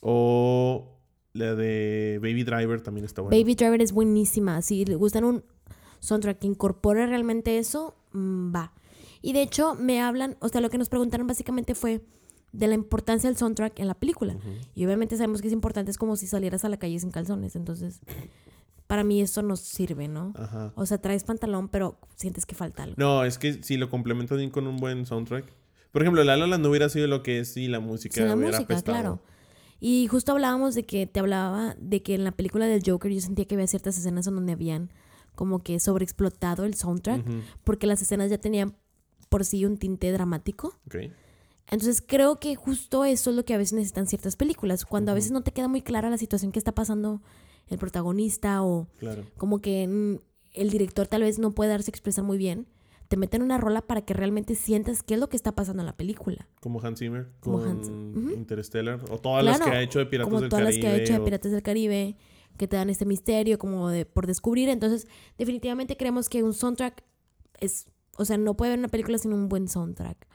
[SPEAKER 2] O la de Baby Driver también está buena.
[SPEAKER 1] Baby Driver es buenísima. Si le gustan un soundtrack que incorpore realmente eso, mm, va. Y de hecho me hablan, o sea, lo que nos preguntaron básicamente fue de la importancia del soundtrack en la película. Y obviamente sabemos que es importante, es como si salieras a la calle sin calzones. Entonces, para mí esto nos sirve, ¿no?
[SPEAKER 2] Ajá.
[SPEAKER 1] O sea, traes pantalón, pero sientes que falta algo.
[SPEAKER 2] No, es que si lo complementas bien con un buen soundtrack. Por ejemplo, La La Land no hubiera sido lo que es si la música
[SPEAKER 1] Sin la
[SPEAKER 2] hubiera
[SPEAKER 1] música,
[SPEAKER 2] apestado.
[SPEAKER 1] claro. Y justo hablábamos de que te hablaba de que en la película del Joker yo sentía que había ciertas escenas en donde habían como que sobreexplotado el soundtrack, porque las escenas ya tenían por sí un tinte dramático.
[SPEAKER 2] ok.
[SPEAKER 1] Entonces creo que justo eso es lo que a veces necesitan ciertas películas, cuando a veces no te queda muy clara la situación que está pasando el protagonista o
[SPEAKER 2] Claro.
[SPEAKER 1] como que mm, el director tal vez no puede darse a expresar muy bien. te meten una rola para que realmente sientas qué es lo que está pasando en la película.
[SPEAKER 2] Como Hans Zimmer,
[SPEAKER 1] Como
[SPEAKER 2] con
[SPEAKER 1] Hans-.
[SPEAKER 2] Interstellar, o todas las que
[SPEAKER 1] Claro,
[SPEAKER 2] ha hecho de Piratas
[SPEAKER 1] como
[SPEAKER 2] del
[SPEAKER 1] todas
[SPEAKER 2] Caribe.
[SPEAKER 1] las que ha hecho de
[SPEAKER 2] o-
[SPEAKER 1] Piratas del Caribe, que te dan este misterio como de por descubrir. Entonces, definitivamente creemos que un soundtrack es, o sea, no puede haber una película sin un buen soundtrack.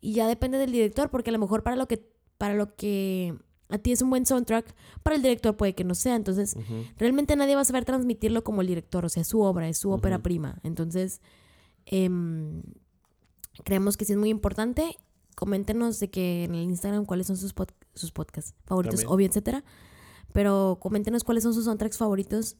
[SPEAKER 1] Y ya depende del director, porque a lo mejor para lo que para lo que a ti es un buen soundtrack, para el director puede que no sea. Entonces, realmente nadie va a saber transmitirlo como el director, o sea, es su obra, es su ópera
[SPEAKER 2] Ujú.
[SPEAKER 1] prima. Entonces, em, creemos que sí es muy importante. Coméntenos de que en el Instagram cuáles son sus, pod- sus podcasts favoritos,
[SPEAKER 2] También.
[SPEAKER 1] obvio, etcétera. Pero coméntenos cuáles son sus soundtracks favoritos.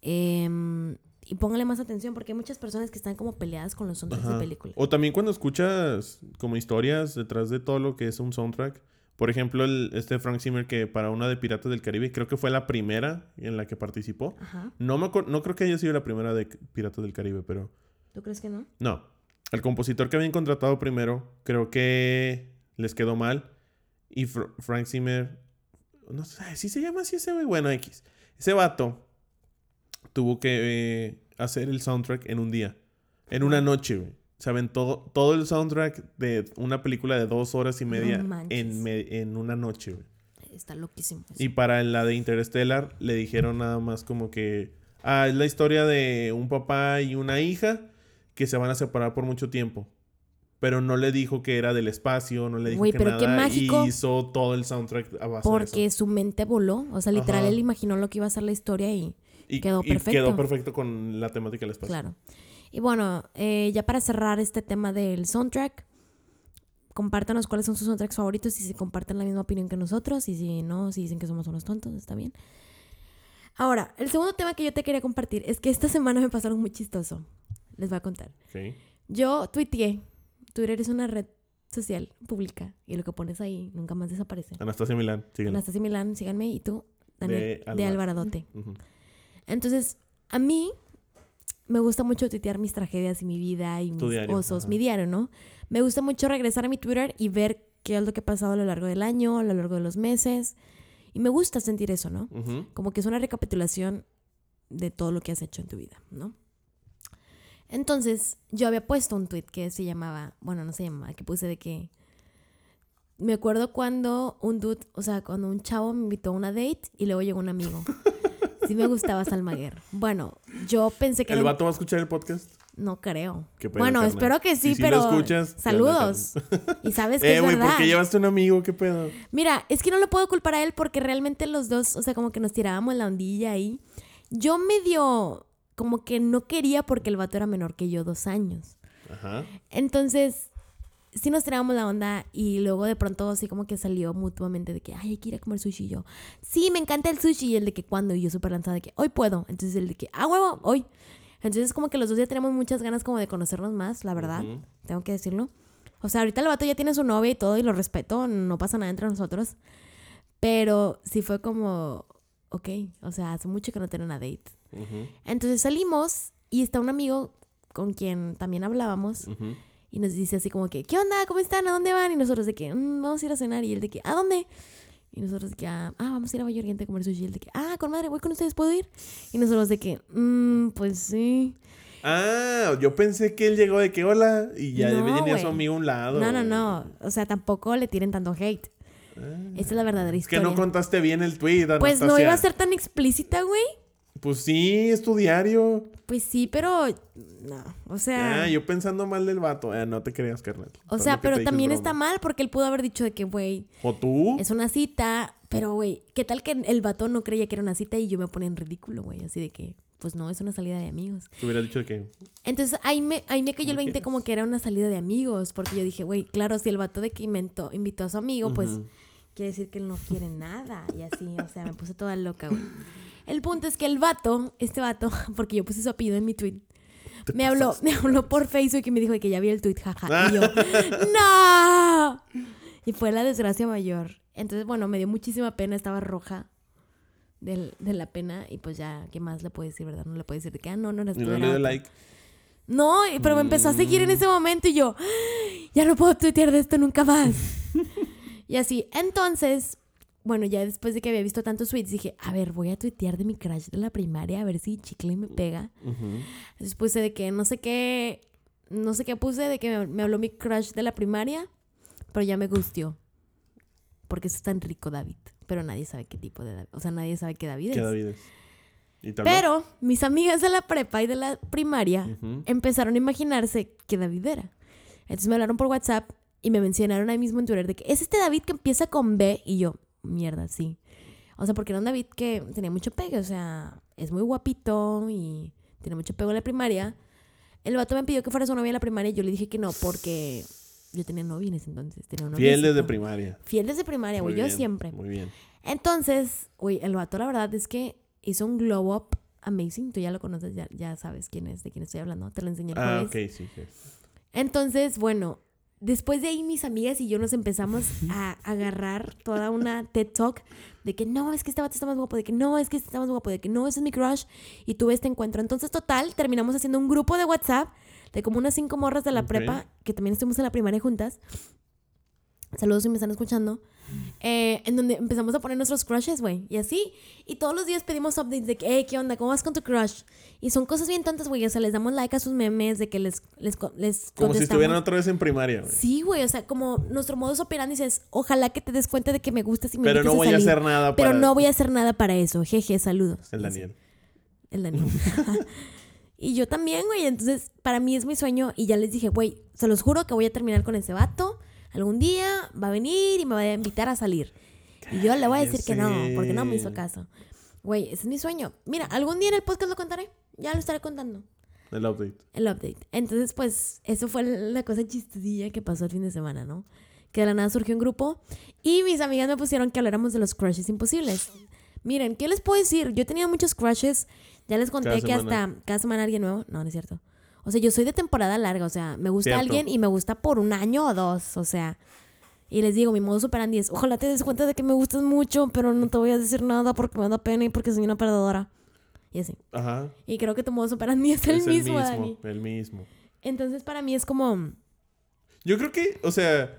[SPEAKER 1] em, y pónganle más atención porque hay muchas personas que están como peleadas con los soundtracks
[SPEAKER 2] Ajá.
[SPEAKER 1] de películas.
[SPEAKER 2] O también cuando escuchas como historias detrás de todo lo que es un soundtrack. Por ejemplo, el, este Frank Zimmer que para una de Piratas del Caribe, creo que fue la primera en la que participó.
[SPEAKER 1] Ajá.
[SPEAKER 2] No, me no creo que haya sido la primera de Piratas del Caribe, pero...
[SPEAKER 1] ¿Tú crees que no?
[SPEAKER 2] No. El compositor que habían contratado primero, creo que les quedó mal. Y Fr- Frank Zimmer... No sé, ¿sí se llama así ese güey? Bueno, X. Ese vato tuvo que eh, hacer el soundtrack en un día. En una noche, güey. Saben, todo, todo el soundtrack de una película de dos horas y media
[SPEAKER 1] manches.
[SPEAKER 2] en, me- en una noche, güey.
[SPEAKER 1] Está loquísimo. eso.
[SPEAKER 2] Y para la de Interstellar le dijeron nada más como que... Ah, es la historia de un papá y una hija que se van a separar por mucho tiempo. Pero no le dijo que era del espacio, no le dijo
[SPEAKER 1] Güey,
[SPEAKER 2] que
[SPEAKER 1] pero qué
[SPEAKER 2] nada.
[SPEAKER 1] mágico.
[SPEAKER 2] Y hizo todo el soundtrack a base
[SPEAKER 1] Porque
[SPEAKER 2] de
[SPEAKER 1] su mente voló. O sea, literal,
[SPEAKER 2] Ajá.
[SPEAKER 1] él imaginó lo que iba a ser la historia y
[SPEAKER 2] eso. Y
[SPEAKER 1] quedó
[SPEAKER 2] y
[SPEAKER 1] perfecto.
[SPEAKER 2] quedó perfecto con la temática del espacio.
[SPEAKER 1] Claro. Y bueno, eh, ya para cerrar este tema del soundtrack, compártanos cuáles son sus soundtracks favoritos y si comparten la misma opinión que nosotros y si no, si dicen que somos unos tontos, está bien. Ahora, el segundo tema que yo te quería compartir es que esta *laughs* semana me pasaron muy chistoso. Les voy a contar.
[SPEAKER 2] Ok.
[SPEAKER 1] Yo tuiteé. Twitter es una red social pública y lo que pones ahí nunca más desaparece.
[SPEAKER 2] Anastasia Milán, síguela.
[SPEAKER 1] Anastasia Milán, síganme. Y tú, Daniel,
[SPEAKER 2] De
[SPEAKER 1] de,
[SPEAKER 2] Alvar-
[SPEAKER 1] Alvaradote.
[SPEAKER 2] Ujú.
[SPEAKER 1] Entonces, a mí me gusta mucho tuitear mis tragedias y mi vida y mis
[SPEAKER 2] diario,
[SPEAKER 1] osos,
[SPEAKER 2] ajá.
[SPEAKER 1] mi diario, ¿no? Me gusta mucho regresar a mi Twitter y ver qué es lo que ha pasado a lo largo del año, a lo largo de los meses. Y me gusta sentir eso, ¿no? Como que es una recapitulación de todo lo que has hecho en tu vida, ¿no? Entonces, yo había puesto un tweet que se llamaba, bueno, no se llamaba, que puse de que me acuerdo cuando un dude, o sea, cuando un chavo me invitó a una date y luego llegó un amigo. *laughs* Sí me gustaba Salmaguer. Bueno, yo pensé que
[SPEAKER 2] ¿El vato va a escuchar el podcast?
[SPEAKER 1] no creo. Bueno,
[SPEAKER 2] carnal.
[SPEAKER 1] espero que sí,
[SPEAKER 2] si lo
[SPEAKER 1] pero
[SPEAKER 2] escuchas, ¿qué
[SPEAKER 1] saludos. Y sabes *laughs* que
[SPEAKER 2] Eh, güey. ¿por qué llevaste un amigo? ¿Qué pedo?
[SPEAKER 1] Mira, es que no lo puedo culpar a él porque realmente los dos, o sea, como que nos tirábamos la ondilla ahí. Yo medio, como que no quería porque el vato era menor que yo, dos años.
[SPEAKER 2] Ajá.
[SPEAKER 1] Entonces, sí nos tirábamos la onda y luego de pronto así como que salió mutuamente de que, ay, hay que ir a comer sushi y yo. Sí, me encanta el sushi y el de que cuando y yo súper lanzada de que hoy puedo. Entonces el de que, ah, huevo, hoy. Entonces como que los dos ya tenemos muchas ganas como de conocernos más, la verdad.
[SPEAKER 2] Ujú.
[SPEAKER 1] Tengo que decirlo. O sea, ahorita el vato ya tiene su novia y todo y lo respeto, no pasa nada entre nosotros. Pero sí fue como, ok, o sea, hace mucho que no tengo una date.
[SPEAKER 2] Ujú.
[SPEAKER 1] Entonces salimos y está un amigo con quien también hablábamos
[SPEAKER 2] Ujú.
[SPEAKER 1] Y nos dice así como que, ¿qué onda? ¿Cómo están? ¿A dónde van? Y nosotros de que, "Mm, vamos a ir a cenar. Y él de que, ¿a dónde? Y nosotros de que, ah, ah, vamos a ir a Valle Oriente a comer sushi. Y él de que, ah, con madre, voy con ustedes, ¿puedo ir? Y nosotros de que, "Mm, pues sí.
[SPEAKER 2] Ah, yo pensé que él llegó de que hola y ya
[SPEAKER 1] No,
[SPEAKER 2] venía
[SPEAKER 1] güey.
[SPEAKER 2] su amigo a un lado.
[SPEAKER 1] No, no, no. O sea, tampoco le tiren tanto hate.
[SPEAKER 2] Ah.
[SPEAKER 1] Esta es la verdadera
[SPEAKER 2] Es que
[SPEAKER 1] historia.
[SPEAKER 2] no contaste bien el tweet,
[SPEAKER 1] pues no
[SPEAKER 2] Anastasia.
[SPEAKER 1] iba a ser tan explícita, güey.
[SPEAKER 2] Pues sí, es tu diario.
[SPEAKER 1] Pues sí, pero no. O sea,
[SPEAKER 2] Ah, yo pensando mal del vato. Ah, no te creas, carnal.
[SPEAKER 1] o sea, pero
[SPEAKER 2] es
[SPEAKER 1] también está mal porque él pudo haber dicho de que, güey,
[SPEAKER 2] ¿O tú?
[SPEAKER 1] es una cita, pero güey, ¿qué tal que el vato no creía que era una cita y yo me ponía en ridículo, güey? Así de que, pues no, es una salida de amigos.
[SPEAKER 2] Te hubiera dicho que...
[SPEAKER 1] Entonces ahí me, ahí me cayó el
[SPEAKER 2] ¿Cómo
[SPEAKER 1] 20
[SPEAKER 2] quieres?
[SPEAKER 1] como que era una salida de amigos, porque yo dije, güey, claro, si el vato de que inventó, invitó a su amigo, pues quiere decir que él no quiere nada. Y así, o sea, me puse toda loca, güey. El punto es que el vato, este vato, *laughs* porque yo puse su apellido en mi tweet,
[SPEAKER 2] Te
[SPEAKER 1] me habló,
[SPEAKER 2] pasaste.
[SPEAKER 1] me habló por Facebook y me dijo que ya vi el tweet, jaja. Y yo, *laughs* ¡No! Y fue la desgracia mayor. Entonces, bueno, me dio muchísima pena, estaba roja del- de la pena. Y pues ya, ¿qué más le puedo decir, verdad? No le puedo decir de que, ah, no, no eres
[SPEAKER 2] Y
[SPEAKER 1] tú,
[SPEAKER 2] no le dio
[SPEAKER 1] otro".
[SPEAKER 2] like.
[SPEAKER 1] No, pero me empezó a seguir
[SPEAKER 2] Mm.
[SPEAKER 1] en ese momento y yo, "Ay, ya no puedo tuitear de esto nunca más. *laughs* y así, entonces, bueno, ya después de que había visto tantos tweets, dije, a ver, voy a tuitear de mi crush de la primaria, a ver si chicle me pega.
[SPEAKER 2] Ujú.
[SPEAKER 1] Entonces puse de que no sé qué, no sé qué puse de que me, me habló mi crush de la primaria, pero ya me gustó. Porque eso es tan rico, David. Pero nadie sabe qué tipo de David. O sea, nadie sabe qué David es.
[SPEAKER 2] ¿Qué David es?
[SPEAKER 1] Pero mis amigas de la prepa y de la primaria empezaron a imaginarse que David era. Entonces me hablaron por WhatsApp y me mencionaron ahí mismo en Twitter de que es este David que empieza con B y yo, mierda, sí. O sea, porque era un David que tenía mucho pegue, o sea, es muy guapito y tiene mucho pego en la primaria. El vato me pidió que fuera su novia en la primaria y yo le dije que no porque yo tenía novia en ese entonces. Tenía un
[SPEAKER 2] Fiel desde primaria.
[SPEAKER 1] Fiel desde primaria, güey, yo
[SPEAKER 2] bien,
[SPEAKER 1] siempre.
[SPEAKER 2] Muy bien.
[SPEAKER 1] Entonces, güey, el vato la verdad es que hizo un glow up amazing. Tú ya lo conoces, ya, ya sabes quién es, de quién estoy hablando. Te lo enseñé el
[SPEAKER 2] Ah,
[SPEAKER 1] jueves.
[SPEAKER 2] ok, sí. sí.
[SPEAKER 1] Entonces, bueno, después de ahí mis amigas y yo nos empezamos a agarrar toda una TED Talk de que no, es que este vato está más guapo, de que no, es que este está más guapo, de que no, ese es mi crush y tuve este encuentro. Entonces, total, terminamos haciendo un grupo de WhatsApp de como unas cinco morras de la prepa, que también estuvimos en la primaria juntas. Saludos si me están escuchando. Eh, en donde empezamos a poner nuestros crushes, güey. Y así. Y todos los días pedimos updates de que, hey, ¿qué onda? ¿Cómo vas con tu crush? Y son cosas bien tontas, güey. O sea, les damos like a sus memes de que les, les, les
[SPEAKER 2] Como si estuvieran otra vez en primaria, güey.
[SPEAKER 1] Sí, güey. O sea, como nuestro modus operandi dices, ojalá que te des cuenta de que me gustas y me
[SPEAKER 2] Pero no voy a
[SPEAKER 1] salir.
[SPEAKER 2] hacer nada
[SPEAKER 1] Pero
[SPEAKER 2] para-
[SPEAKER 1] no voy a *laughs* hacer nada para eso. Jeje, saludos.
[SPEAKER 2] El. Daniel.
[SPEAKER 1] El Daniel. *laughs* y yo también, güey. Entonces, para mí es mi sueño. Y ya les dije, güey, se los juro que voy a terminar con ese vato. Algún día va a venir y me va a invitar a salir. Y yo le voy a decir que no, porque no me hizo caso. Güey, ese es mi sueño. Mira, algún día en el podcast lo contaré. Ya lo estaré contando.
[SPEAKER 2] El update.
[SPEAKER 1] El update. Entonces, pues, eso fue la cosa chistosilla que pasó el fin de semana, ¿no? Que de la nada surgió un grupo y mis amigas me pusieron que habláramos de los crushes imposibles. Miren, ¿qué les puedo decir? Yo tenía muchos crushes. Ya les conté
[SPEAKER 2] Cada
[SPEAKER 1] que
[SPEAKER 2] semana.
[SPEAKER 1] hasta cada semana alguien nuevo. No, no es cierto. O sea, yo soy de temporada larga. O sea, me gusta
[SPEAKER 2] Cierto.
[SPEAKER 1] alguien y me gusta por un año o dos. O sea, y les digo, mi modo operandi es, ojalá te des cuenta de que me gustas mucho, pero no te voy a decir nada porque me da pena y porque soy una perdedora. Y así.
[SPEAKER 2] Ajá.
[SPEAKER 1] Y creo que tu modo operandi es el
[SPEAKER 2] es
[SPEAKER 1] mismo,
[SPEAKER 2] el
[SPEAKER 1] Dani.
[SPEAKER 2] mismo. El mismo.
[SPEAKER 1] Entonces, para mí es como...
[SPEAKER 2] Yo creo que, o sea,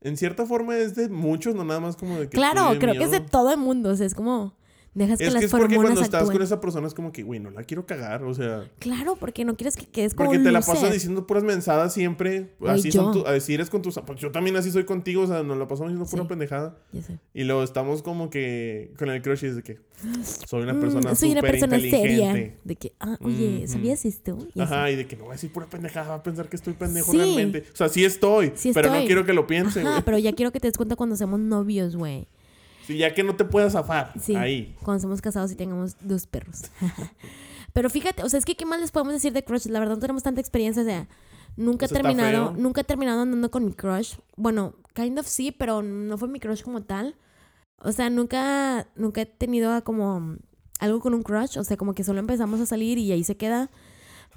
[SPEAKER 2] en cierta forma es de muchos, no nada más como de que.
[SPEAKER 1] Claro, creo que es de todo el mundo. O sea, es como... Dejas que
[SPEAKER 2] Es
[SPEAKER 1] las
[SPEAKER 2] que es porque cuando estás con esa persona es como que, güey, no la quiero cagar, o sea.
[SPEAKER 1] Claro, porque no quieres que quedes como
[SPEAKER 2] Porque te la pasas diciendo puras mensadas siempre. Así son
[SPEAKER 1] yo.
[SPEAKER 2] tu- así eres con tus. Pues yo también así soy contigo, o sea, nos la pasamos diciendo pura pendejada.
[SPEAKER 1] Ya sé.
[SPEAKER 2] Y luego estamos como que con el crush y es de que soy una
[SPEAKER 1] Mm,
[SPEAKER 2] persona
[SPEAKER 1] soy una persona seria. De que, ah, oye,
[SPEAKER 2] Ujú.
[SPEAKER 1] ¿sabías esto? Y así.
[SPEAKER 2] Ajá, y de que no voy a decir pura pendejada, va a pensar que estoy pendejo
[SPEAKER 1] Sí.
[SPEAKER 2] realmente. O sea, sí estoy,
[SPEAKER 1] Sí
[SPEAKER 2] pero no
[SPEAKER 1] estoy.
[SPEAKER 2] quiero que lo piense,
[SPEAKER 1] Ajá, pero ya quiero que te des cuenta cuando seamos novios, güey.
[SPEAKER 2] Sí, ya que no te puedas zafar.
[SPEAKER 1] Sí,
[SPEAKER 2] Ahí.
[SPEAKER 1] cuando seamos casados y tengamos dos perros. *laughs* Pero fíjate, o sea, es que ¿qué más les podemos decir de crush? La verdad no tenemos tanta experiencia, o sea, nunca he terminado, nunca he terminado andando con mi crush. Bueno, kind of sí, pero no fue mi crush como tal. O sea, nunca, nunca he tenido como algo con un crush, o sea, como que solo empezamos a salir y ahí se queda.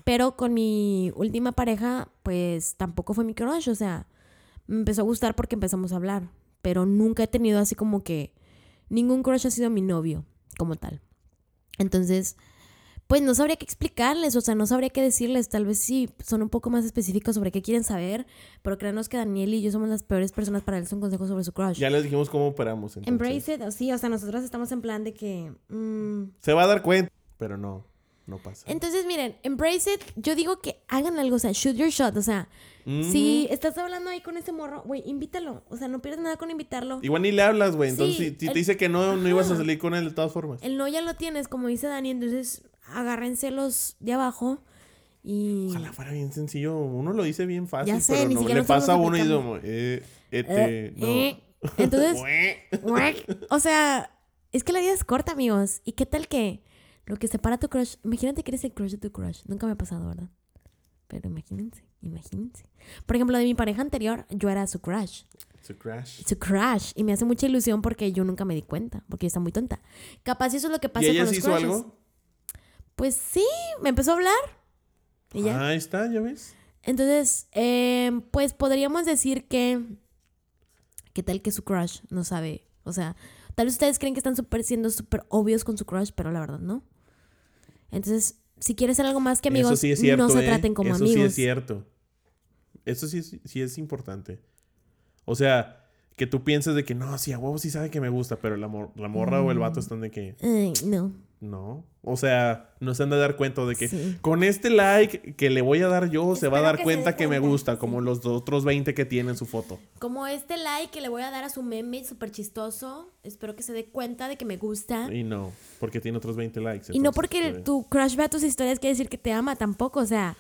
[SPEAKER 1] Pero con mi última pareja, pues tampoco fue mi crush, o sea, me empezó a gustar porque empezamos a hablar, pero nunca he tenido así como que ningún crush ha sido mi novio como tal. Entonces, pues no sabría qué explicarles, o sea, no sabría qué decirles, tal vez sí son un poco más específicos sobre qué quieren saber, pero créanos que Daniel y yo somos las peores personas para darles un consejo sobre su crush.
[SPEAKER 2] Ya les dijimos cómo operamos. entonces.
[SPEAKER 1] Embrace it, sí, o sea, nosotros estamos en plan de que... mm,
[SPEAKER 2] Se va a dar cuenta, pero no, no pasa.
[SPEAKER 1] Entonces, miren, embrace it, yo digo que hagan algo, o sea, shoot your shot, o sea,
[SPEAKER 2] Mm.
[SPEAKER 1] si estás hablando ahí con ese morro, güey, invítalo, o sea, no pierdes nada con invitarlo.
[SPEAKER 2] Igual ni le hablas, güey. Entonces,
[SPEAKER 1] Sí,
[SPEAKER 2] si, si
[SPEAKER 1] el-
[SPEAKER 2] te dice que no, no ibas a salir con él de todas formas.
[SPEAKER 1] El no ya lo tienes, como dice Dani, entonces agárrense los de abajo y...
[SPEAKER 2] Ojalá fuera bien sencillo. Uno lo dice bien fácil,
[SPEAKER 1] Ya sé,
[SPEAKER 2] pero
[SPEAKER 1] ni
[SPEAKER 2] no
[SPEAKER 1] siquiera
[SPEAKER 2] le pasa a uno y dice eh, este,
[SPEAKER 1] Eh,
[SPEAKER 2] no.
[SPEAKER 1] eh. Entonces, *laughs* o sea, es que la vida es corta, amigos. ¿Y qué tal que lo que separa a tu crush? Imagínate que eres el crush de tu crush. Nunca me ha pasado, ¿verdad? Pero imagínense, imagínense. Por ejemplo, de mi pareja anterior, yo era su crush.
[SPEAKER 2] Su crash.
[SPEAKER 1] Su crush. Y me hace mucha ilusión porque yo nunca me di cuenta. Porque ella está muy tonta. Capaz eso es lo que pasa
[SPEAKER 2] ¿Y ella
[SPEAKER 1] con los
[SPEAKER 2] hizo
[SPEAKER 1] crushes.
[SPEAKER 2] algo?
[SPEAKER 1] Pues sí, me empezó a hablar. Y ya.
[SPEAKER 2] Ahí está, ya ves.
[SPEAKER 1] Entonces, eh, pues podríamos decir que. ¿Qué tal que su crush no sabe? O sea, tal vez ustedes creen que están súper siendo súper obvios con su crush, pero la verdad no. Entonces, si quieres ser algo más que amigos,
[SPEAKER 2] Eso sí es cierto,
[SPEAKER 1] no se
[SPEAKER 2] ¿eh?
[SPEAKER 1] traten como
[SPEAKER 2] Eso
[SPEAKER 1] amigos.
[SPEAKER 2] sí es cierto. Eso sí es, sí es importante. O sea, que tú pienses de que no, sí, a huevo sí sabe que me gusta, pero la, mor- la morra o el
[SPEAKER 1] Mm.
[SPEAKER 2] vato están de que.
[SPEAKER 1] Ay, no.
[SPEAKER 2] No. O sea, no se han de dar cuenta de que
[SPEAKER 1] Sí.
[SPEAKER 2] con este like que le voy a dar yo, se va a dar
[SPEAKER 1] que
[SPEAKER 2] cuenta que me gusta, como los otros 20 que tienen su foto.
[SPEAKER 1] Como este like que le voy a dar a su meme súper chistoso. Espero que se dé cuenta de que me gusta.
[SPEAKER 2] Y no, porque tiene otros 20 likes.
[SPEAKER 1] Y no porque
[SPEAKER 2] pues,
[SPEAKER 1] tu crush vea tus historias quiere decir que te ama tampoco. O sea,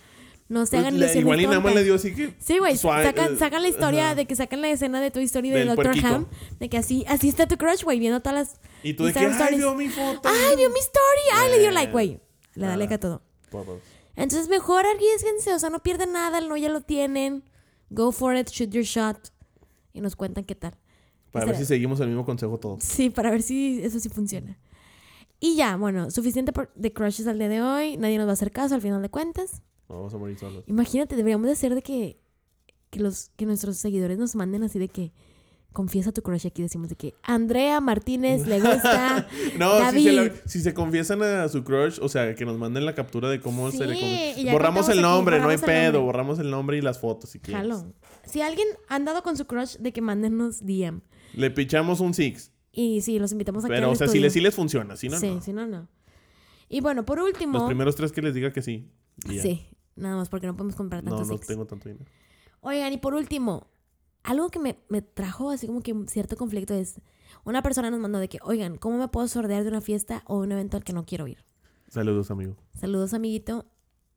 [SPEAKER 1] no se
[SPEAKER 2] pues,
[SPEAKER 1] hagan ilusiones
[SPEAKER 2] Igual y nada más le dio así que.
[SPEAKER 1] Sí, güey. Sacan,
[SPEAKER 2] eh,
[SPEAKER 1] sacan la historia de que sacan la escena de tu historia de
[SPEAKER 2] puerquito.
[SPEAKER 1] Ham. De que así, así está tu crush, güey, viendo todas las.
[SPEAKER 2] Y tú de que, ay,
[SPEAKER 1] stories.
[SPEAKER 2] vio mi foto.
[SPEAKER 1] ¡Ay, vio mi story! ¡Ay, le dio like, güey! Le da
[SPEAKER 2] Ah.
[SPEAKER 1] like a todo. Entonces, mejor arriesguense. O sea, no pierden nada. El no ya lo tienen. Go for it. Shoot your shot. Y nos cuentan qué tal.
[SPEAKER 2] Para ver si seguimos el mismo consejo todos.
[SPEAKER 1] Sí, para ver si eso sí funciona. Y ya, bueno, suficiente de crushes al día de hoy. Nadie nos va a hacer caso al final de cuentas.
[SPEAKER 2] No, vamos a morir solos.
[SPEAKER 1] Imagínate, deberíamos de hacer de que, que, los, que nuestros seguidores nos manden así de que confiesa tu crush. Aquí decimos de que Andrea Martínez le gusta. *laughs*
[SPEAKER 2] No, si se, la- si se confiesan a su crush, o sea, que nos manden la captura de cómo se le Borramos el
[SPEAKER 1] aquí,
[SPEAKER 2] nombre, no hay pedo.
[SPEAKER 1] nombre.
[SPEAKER 2] Borramos el nombre y las fotos si quieres.
[SPEAKER 1] Jalo. Si alguien ha andado con su crush, de que mándenos DM.
[SPEAKER 2] Le pichamos un six.
[SPEAKER 1] Y sí, los invitamos a
[SPEAKER 2] Pero, o sea, si les, sí les funciona, si no,
[SPEAKER 1] sí,
[SPEAKER 2] no.
[SPEAKER 1] si no, no. Y bueno, por último.
[SPEAKER 2] Los primeros tres que les diga que sí.
[SPEAKER 1] Sí, nada más porque no podemos comprar
[SPEAKER 2] No,
[SPEAKER 1] tantos
[SPEAKER 2] no
[SPEAKER 1] six.
[SPEAKER 2] tengo tanto dinero.
[SPEAKER 1] Oigan, y por último, algo que me, me trajo así como que un cierto conflicto es, una persona nos mandó de que, oigan, ¿cómo me puedo sordear de una fiesta o un evento al que no quiero ir?
[SPEAKER 2] Saludos, amigo.
[SPEAKER 1] Saludos, amiguito.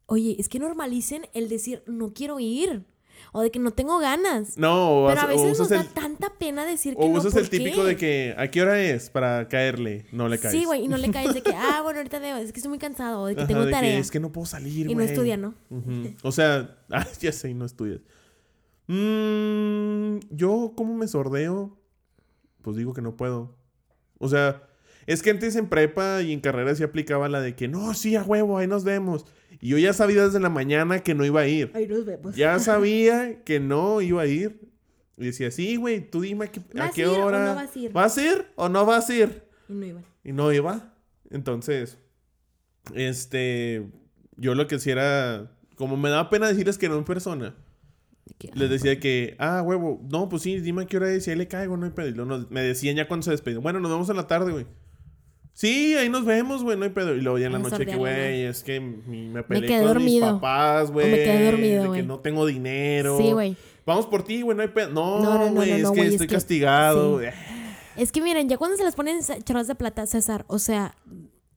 [SPEAKER 1] Oye, es que normalicen el decir, no quiero ir, o de que no tengo ganas.
[SPEAKER 2] No, o,
[SPEAKER 1] Pero a
[SPEAKER 2] o
[SPEAKER 1] veces nos
[SPEAKER 2] usas
[SPEAKER 1] da
[SPEAKER 2] el,
[SPEAKER 1] tanta pena decir que
[SPEAKER 2] o
[SPEAKER 1] no,
[SPEAKER 2] usas
[SPEAKER 1] ¿por
[SPEAKER 2] el típico
[SPEAKER 1] qué?
[SPEAKER 2] de que, ¿a qué hora es? Para caerle. No le caes.
[SPEAKER 1] Sí, güey, y no le *laughs* caes de que, ah, bueno, ahorita debo, es que estoy muy cansado, o de que
[SPEAKER 2] Ajá,
[SPEAKER 1] tengo
[SPEAKER 2] de que
[SPEAKER 1] tarea.
[SPEAKER 2] es que no puedo salir,
[SPEAKER 1] y
[SPEAKER 2] güey.
[SPEAKER 1] no estudia, ¿no?
[SPEAKER 2] O sea, *laughs* ah, ya sé, y no estudias. Mm, yo, ¿cómo me sordeo? Pues digo que no puedo. O sea, es que antes en prepa y en carrera sí aplicaba la de que no, sí, a huevo, ahí nos vemos. Y yo ya sabía desde la mañana que no iba a ir.
[SPEAKER 1] Ahí nos vemos.
[SPEAKER 2] Ya *laughs* sabía que no iba a ir. Y decía, sí, güey, tú dime a qué, a
[SPEAKER 1] ¿Vas
[SPEAKER 2] qué hora.
[SPEAKER 1] no vas a ir?
[SPEAKER 2] ¿Vas a ir o no vas a ir?
[SPEAKER 1] Y no iban.
[SPEAKER 2] Y no iba. Entonces, este, yo lo que hacía era, como me daba pena decirles que no en persona, les
[SPEAKER 1] ah,
[SPEAKER 2] decía que, ah, huevo, no, pues sí, dime a qué hora es, y ahí le caigo, no hay pedo. Me decían ya cuando se despedían, bueno, nos vemos en la tarde, güey. Sí, ahí nos vemos, güey, no hay pedo. Y luego ya en la noche que, güey, es que me peleé
[SPEAKER 1] quedé
[SPEAKER 2] con
[SPEAKER 1] dormido.
[SPEAKER 2] mis papás, güey.
[SPEAKER 1] me quedé dormido,
[SPEAKER 2] de
[SPEAKER 1] güey.
[SPEAKER 2] que no tengo dinero.
[SPEAKER 1] Sí, güey.
[SPEAKER 2] Vamos por ti, güey, no hay pedo.
[SPEAKER 1] No, no,
[SPEAKER 2] No,
[SPEAKER 1] no,
[SPEAKER 2] güey,
[SPEAKER 1] no,
[SPEAKER 2] es
[SPEAKER 1] no,
[SPEAKER 2] que estoy
[SPEAKER 1] que-
[SPEAKER 2] castigado.
[SPEAKER 1] sí. Es que miren, ya cuando se les ponen charlas de plata, César, o sea,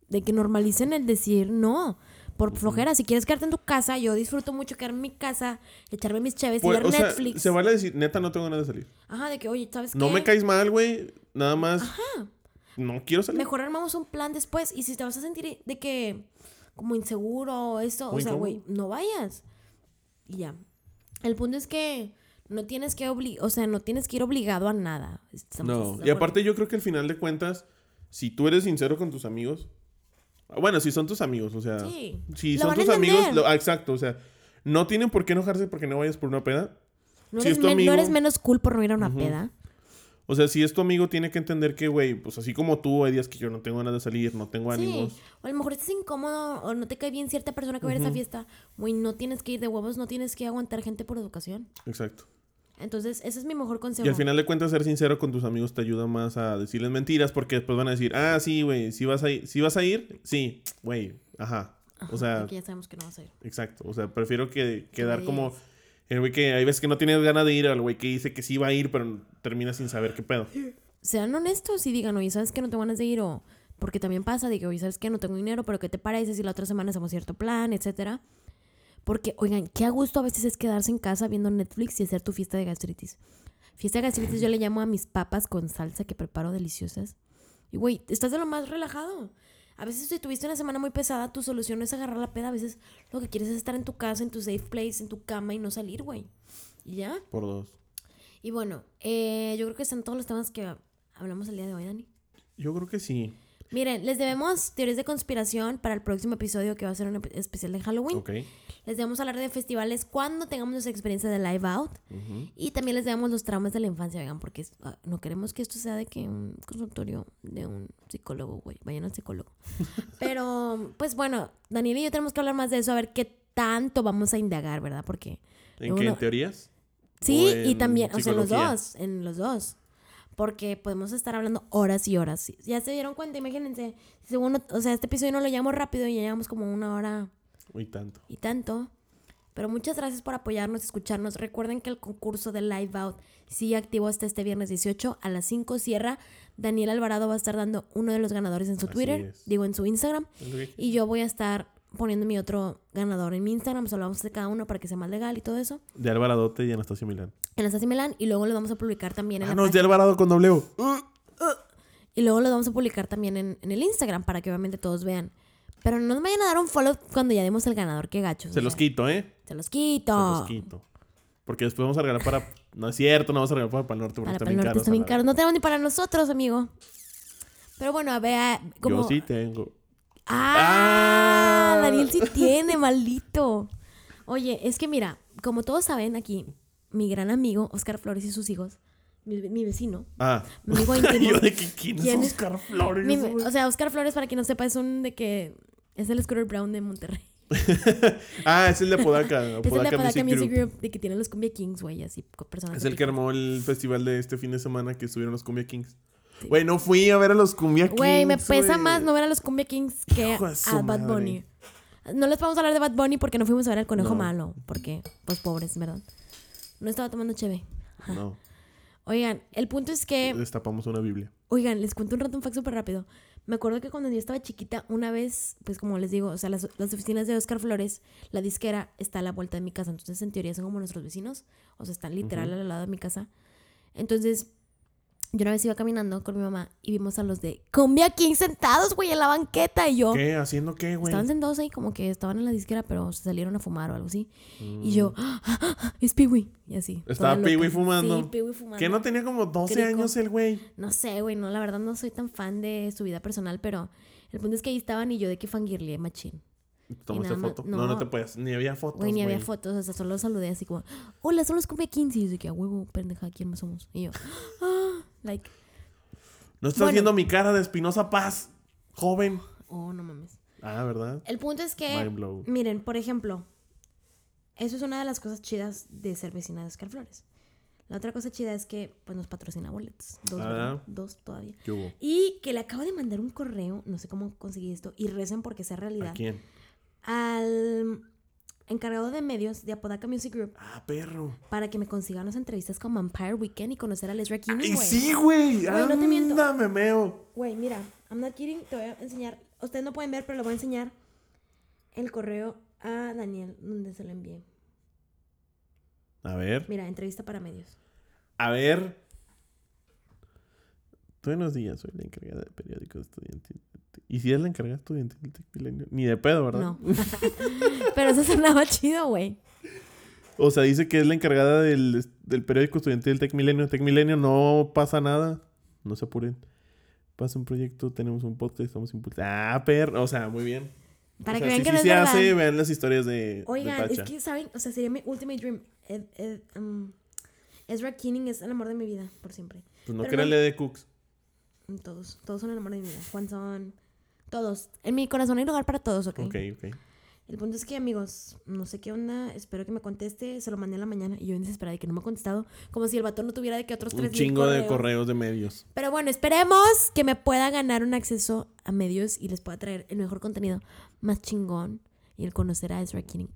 [SPEAKER 1] de que normalicen el decir no. Por flojera, si quieres quedarte en tu casa, yo disfruto mucho quedarme en mi casa, echarme mis chaves
[SPEAKER 2] Pues,
[SPEAKER 1] y ver
[SPEAKER 2] o sea,
[SPEAKER 1] Netflix.
[SPEAKER 2] se vale decir, neta, no tengo ganas de salir.
[SPEAKER 1] Ajá, de que, oye, ¿sabes
[SPEAKER 2] No
[SPEAKER 1] qué?
[SPEAKER 2] me caes mal, güey. Nada más. No quiero salir.
[SPEAKER 1] Mejor armamos un plan después. Y si te vas a sentir de que, como inseguro o esto, o sea, güey, no vayas. Y ya. El punto es que no tienes que obli o sea, no tienes que ir obligado a nada. Estamos
[SPEAKER 2] No. Y aparte, yo creo que al final de cuentas, si tú eres sincero con tus amigos. Bueno, si son tus amigos, o sea.
[SPEAKER 1] Sí.
[SPEAKER 2] Si
[SPEAKER 1] Lo
[SPEAKER 2] son
[SPEAKER 1] van a
[SPEAKER 2] tus amigos. lo- ah, exacto, o sea. No tienen por qué enojarse porque no vayas por una peda.
[SPEAKER 1] no,
[SPEAKER 2] si
[SPEAKER 1] eres
[SPEAKER 2] es tu
[SPEAKER 1] men- no eres menos cool por no ir a una peda.
[SPEAKER 2] O sea, si es tu amigo, tiene que entender que, güey, pues así como tú, hay días que yo no tengo ganas de salir, no tengo
[SPEAKER 1] Sí.
[SPEAKER 2] ánimos.
[SPEAKER 1] O a lo mejor estás incómodo o no te cae bien cierta persona que va a ir a esa fiesta. Güey, no tienes que ir de huevos, no tienes que aguantar gente por educación.
[SPEAKER 2] Exacto.
[SPEAKER 1] Entonces, ese es mi mejor consejo.
[SPEAKER 2] Y al final de cuentas, ser sincero con tus amigos te ayuda más a decirles mentiras porque después van a decir, ah, sí, güey, si vas a ir, ¿sí vas a ir, sí, güey, ajá.
[SPEAKER 1] Ajá,
[SPEAKER 2] O sea,
[SPEAKER 1] porque ya sabemos que no vas a ir.
[SPEAKER 2] exacto. O sea, prefiero que quedar como
[SPEAKER 1] digas.
[SPEAKER 2] El que hay veces que no tienes ganas de ir, al güey que dice que sí va a ir, pero termina sin saber qué pedo.
[SPEAKER 1] Sean honestos y digan, oye, ¿sabes que no tengo ganas de ir? O porque también pasa, digo, oye, ¿sabes que no tengo dinero? Pero ¿qué te parece si la otra semana hacemos cierto plan, etcétera? Porque, oigan, qué a gusto a veces es quedarse en casa viendo Netflix y hacer tu fiesta de gastritis. Fiesta de gastritis yo le llamo a mis papas con salsa que preparo deliciosas. Y, güey, estás de lo más relajado. A veces si tuviste una semana muy pesada, tu solución no es agarrar la peda. A veces lo que quieres es estar en tu casa, en tu safe place, en tu cama y no salir, güey. Y ya.
[SPEAKER 2] Por dos.
[SPEAKER 1] Y bueno, eh, yo creo que son todos los temas que hablamos el día de hoy, Dani.
[SPEAKER 2] Yo creo que sí.
[SPEAKER 1] Miren, les debemos teorías de conspiración para el próximo episodio que va a ser un especial de Halloween.
[SPEAKER 2] Ok.
[SPEAKER 1] Les debemos hablar de festivales cuando tengamos nuestra experiencia de live out. Y también les debemos los traumas de la infancia, vegan, porque ah, no queremos que esto sea de que un consultorio de un psicólogo, güey. Vayan al psicólogo. *laughs* Pero, pues bueno, Daniel y yo tenemos que hablar más de eso, a ver qué tanto vamos a indagar, ¿verdad? Porque
[SPEAKER 2] ¿En qué? ¿En teorías?
[SPEAKER 1] Sí,
[SPEAKER 2] ¿O
[SPEAKER 1] y también, o sea, los dos, en los dos. Porque podemos estar hablando horas y horas. Ya se dieron cuenta, imagínense. Según, o sea, este episodio no lo llevamos rápido y ya llevamos como una hora
[SPEAKER 2] Y tanto.
[SPEAKER 1] y tanto. Pero muchas gracias por apoyarnos escucharnos. Recuerden que el concurso de Live Out sigue activo hasta este viernes 18 a las 5 cierra. Daniel Alvarado va a estar dando uno de los ganadores en su
[SPEAKER 2] Así
[SPEAKER 1] Twitter,
[SPEAKER 2] es.
[SPEAKER 1] digo en su Instagram. Y yo voy a estar poniendo mi otro ganador en mi Instagram. Solo vamos a hacer cada uno para que sea más legal y todo eso.
[SPEAKER 2] De Alvaradote y Anastasio Milán.
[SPEAKER 1] En Anastasia Milán. Y luego lo vamos a publicar también en
[SPEAKER 2] Ah,
[SPEAKER 1] la
[SPEAKER 2] no, de Alvarado con U.
[SPEAKER 1] Y luego lo vamos a publicar también en, en el Instagram para que obviamente todos vean. Pero no nos vayan a dar un follow cuando ya demos el ganador. Qué gachos.
[SPEAKER 2] Se
[SPEAKER 1] o
[SPEAKER 2] los
[SPEAKER 1] sea,
[SPEAKER 2] quito, ¿eh?
[SPEAKER 1] Se los quito.
[SPEAKER 2] Se los quito. Porque después vamos a regalar para. *laughs* No es cierto, no vamos a regalar para, para el norte porque
[SPEAKER 1] Para
[SPEAKER 2] bien
[SPEAKER 1] Norte está bien
[SPEAKER 2] la
[SPEAKER 1] caro. No tenemos ni para nosotros, amigo. Pero bueno, a ver,
[SPEAKER 2] vez.
[SPEAKER 1] como...
[SPEAKER 2] Yo sí tengo.
[SPEAKER 1] ¡Ah!
[SPEAKER 2] Ah.
[SPEAKER 1] Daniel sí *laughs* tiene, maldito. Oye, es que mira, como todos saben aquí, mi gran amigo Oscar Flores y sus hijos, mi, mi vecino,
[SPEAKER 2] Ah.
[SPEAKER 1] mi amigo *laughs* íntimo.
[SPEAKER 2] Yo de que quién es
[SPEAKER 1] ¿Quién es?
[SPEAKER 2] Oscar Flores.
[SPEAKER 1] mi- o sea, Oscar Flores, para quien no sepa, es un de que es el Scooter Brown de Monterrey. *laughs*
[SPEAKER 2] ah, es el de Podaca.
[SPEAKER 1] Es el de
[SPEAKER 2] Podaca
[SPEAKER 1] Apodaca
[SPEAKER 2] Music
[SPEAKER 1] Music
[SPEAKER 2] Group.
[SPEAKER 1] Group, de que tiene los Cumbia Kings, güey, así, personas.
[SPEAKER 2] Es el que armó el festival de este fin de semana que estuvieron los Cumbia Kings. Güey, no fui a ver a los Cumbia Kings.
[SPEAKER 1] Güey, me pesa más no ver a los Cumbia Kings que
[SPEAKER 2] Hijo
[SPEAKER 1] a Bad
[SPEAKER 2] madre.
[SPEAKER 1] Bunny. No les vamos a hablar de Bad Bunny porque no fuimos a ver al conejo
[SPEAKER 2] No.
[SPEAKER 1] malo. Porque, pues pobres, ¿verdad? No estaba tomando cheve.
[SPEAKER 2] No,
[SPEAKER 1] Oigan, el punto es que.
[SPEAKER 2] destapamos una Biblia.
[SPEAKER 1] Oigan, les cuento un rato un fact súper rápido. Me acuerdo que cuando yo estaba chiquita, una vez, pues como les digo, o sea, las, las oficinas de Oscar Flores, la disquera está a la vuelta de mi casa. Entonces, en teoría, son como nuestros vecinos. O sea, están literal al lado de mi casa. Entonces, yo una vez iba caminando con mi mamá y vimos a los de Cumbia King sentados, güey, en la banqueta. Y yo,
[SPEAKER 2] ¿Qué? ¿Haciendo qué, güey?
[SPEAKER 1] estaban sentados ahí como que estaban en la disquera, pero se salieron a fumar o algo así.
[SPEAKER 2] Mm.
[SPEAKER 1] Y yo, "Ah, ah, ah, es Peewee. Y así.
[SPEAKER 2] Estaba. Pee-wee fumando.
[SPEAKER 1] Sí, Peewee fumando.
[SPEAKER 2] Que no tenía como 12
[SPEAKER 1] Crico.
[SPEAKER 2] años el güey.
[SPEAKER 1] No sé, güey, no, la verdad no soy tan fan de su vida personal, pero el punto es que ahí estaban y yo de que fangirle machín.
[SPEAKER 2] ¿Tomaste foto?
[SPEAKER 1] no.
[SPEAKER 2] No, no te puedes. Ni había fotos.
[SPEAKER 1] Güey, ni había fotos, o sea, solo saludé así como, hola, son los Cumbia Kings. Y yo de que, a huevo, pendeja, ¿quién más somos? Y yo, ah, like,
[SPEAKER 2] No estás
[SPEAKER 1] Bueno.
[SPEAKER 2] viendo mi cara de Espinosa Paz, joven.
[SPEAKER 1] oh, no mames.
[SPEAKER 2] Ah, ¿verdad?
[SPEAKER 1] El punto es que,
[SPEAKER 2] Mind blow.
[SPEAKER 1] miren, por ejemplo, eso es una de las cosas chidas de ser vecina de Oscar Flores. La otra cosa chida es que, pues, nos patrocina boletos. Dos,
[SPEAKER 2] Ah.
[SPEAKER 1] ¿verdad? Dos todavía.
[SPEAKER 2] ¿Qué hubo?
[SPEAKER 1] Y que le acabo de mandar un correo, no sé cómo conseguí esto, y recen porque sea
[SPEAKER 2] ¿A
[SPEAKER 1] realidad.
[SPEAKER 2] quién?
[SPEAKER 1] al encargado de medios de Apodaca Music Group
[SPEAKER 2] Ah, perro.
[SPEAKER 1] para que me consiga unas entrevistas con Vampire Weekend y conocer a Lesra Kinney,
[SPEAKER 2] ¡Y
[SPEAKER 1] güey.
[SPEAKER 2] sí, güey!
[SPEAKER 1] No te miento.
[SPEAKER 2] Me meo.
[SPEAKER 1] Güey, mira, I'm not kidding, te voy a enseñar. Ustedes no pueden ver, pero le voy a enseñar el correo a Daniel donde se lo envié.
[SPEAKER 2] A ver.
[SPEAKER 1] Mira, entrevista para medios.
[SPEAKER 2] A ver. Buenos días, soy la encargada del periódico estudiantil. ¿Y si es la encargada estudiantil del Tec Milenio? Ni de pedo, ¿verdad?
[SPEAKER 1] No. *laughs* *laughs* pero eso sonaba chido, güey.
[SPEAKER 2] O sea, dice que es la encargada del, del periódico estudiantil del Tec Milenio. Tec Milenio no pasa nada. No se apuren. Pasa un proyecto, tenemos un podcast, estamos impulsando. Ah, perro. O sea, muy bien.
[SPEAKER 1] Para
[SPEAKER 2] O
[SPEAKER 1] que vean que
[SPEAKER 2] sí
[SPEAKER 1] no es
[SPEAKER 2] se
[SPEAKER 1] verdad.
[SPEAKER 2] hace, vean las historias de, de
[SPEAKER 1] Oigan, es que, ¿saben? O sea, sería mi ultimate dream. Ed- Ed- um, Ezra Kinney es el amor de mi vida, por siempre.
[SPEAKER 2] Pues no que era
[SPEAKER 1] no-
[SPEAKER 2] de Cooks.
[SPEAKER 1] Todos, todos son el amor de mi vida. Juan son. Todos. En mi corazón hay lugar para todos, ¿ok?
[SPEAKER 2] Ok, ok.
[SPEAKER 1] El punto es que, amigos, no sé qué onda. Espero que me conteste. Se lo mandé en la mañana y yo desesperada de que no me ha contestado. Como si el vato no tuviera de que otros
[SPEAKER 2] Un
[SPEAKER 1] tres mil
[SPEAKER 2] chingo de
[SPEAKER 1] correos.
[SPEAKER 2] correos de medios.
[SPEAKER 1] Pero bueno, esperemos que me pueda ganar un acceso a medios y les pueda traer el mejor contenido más chingón y el conocer a Ezra Kinney.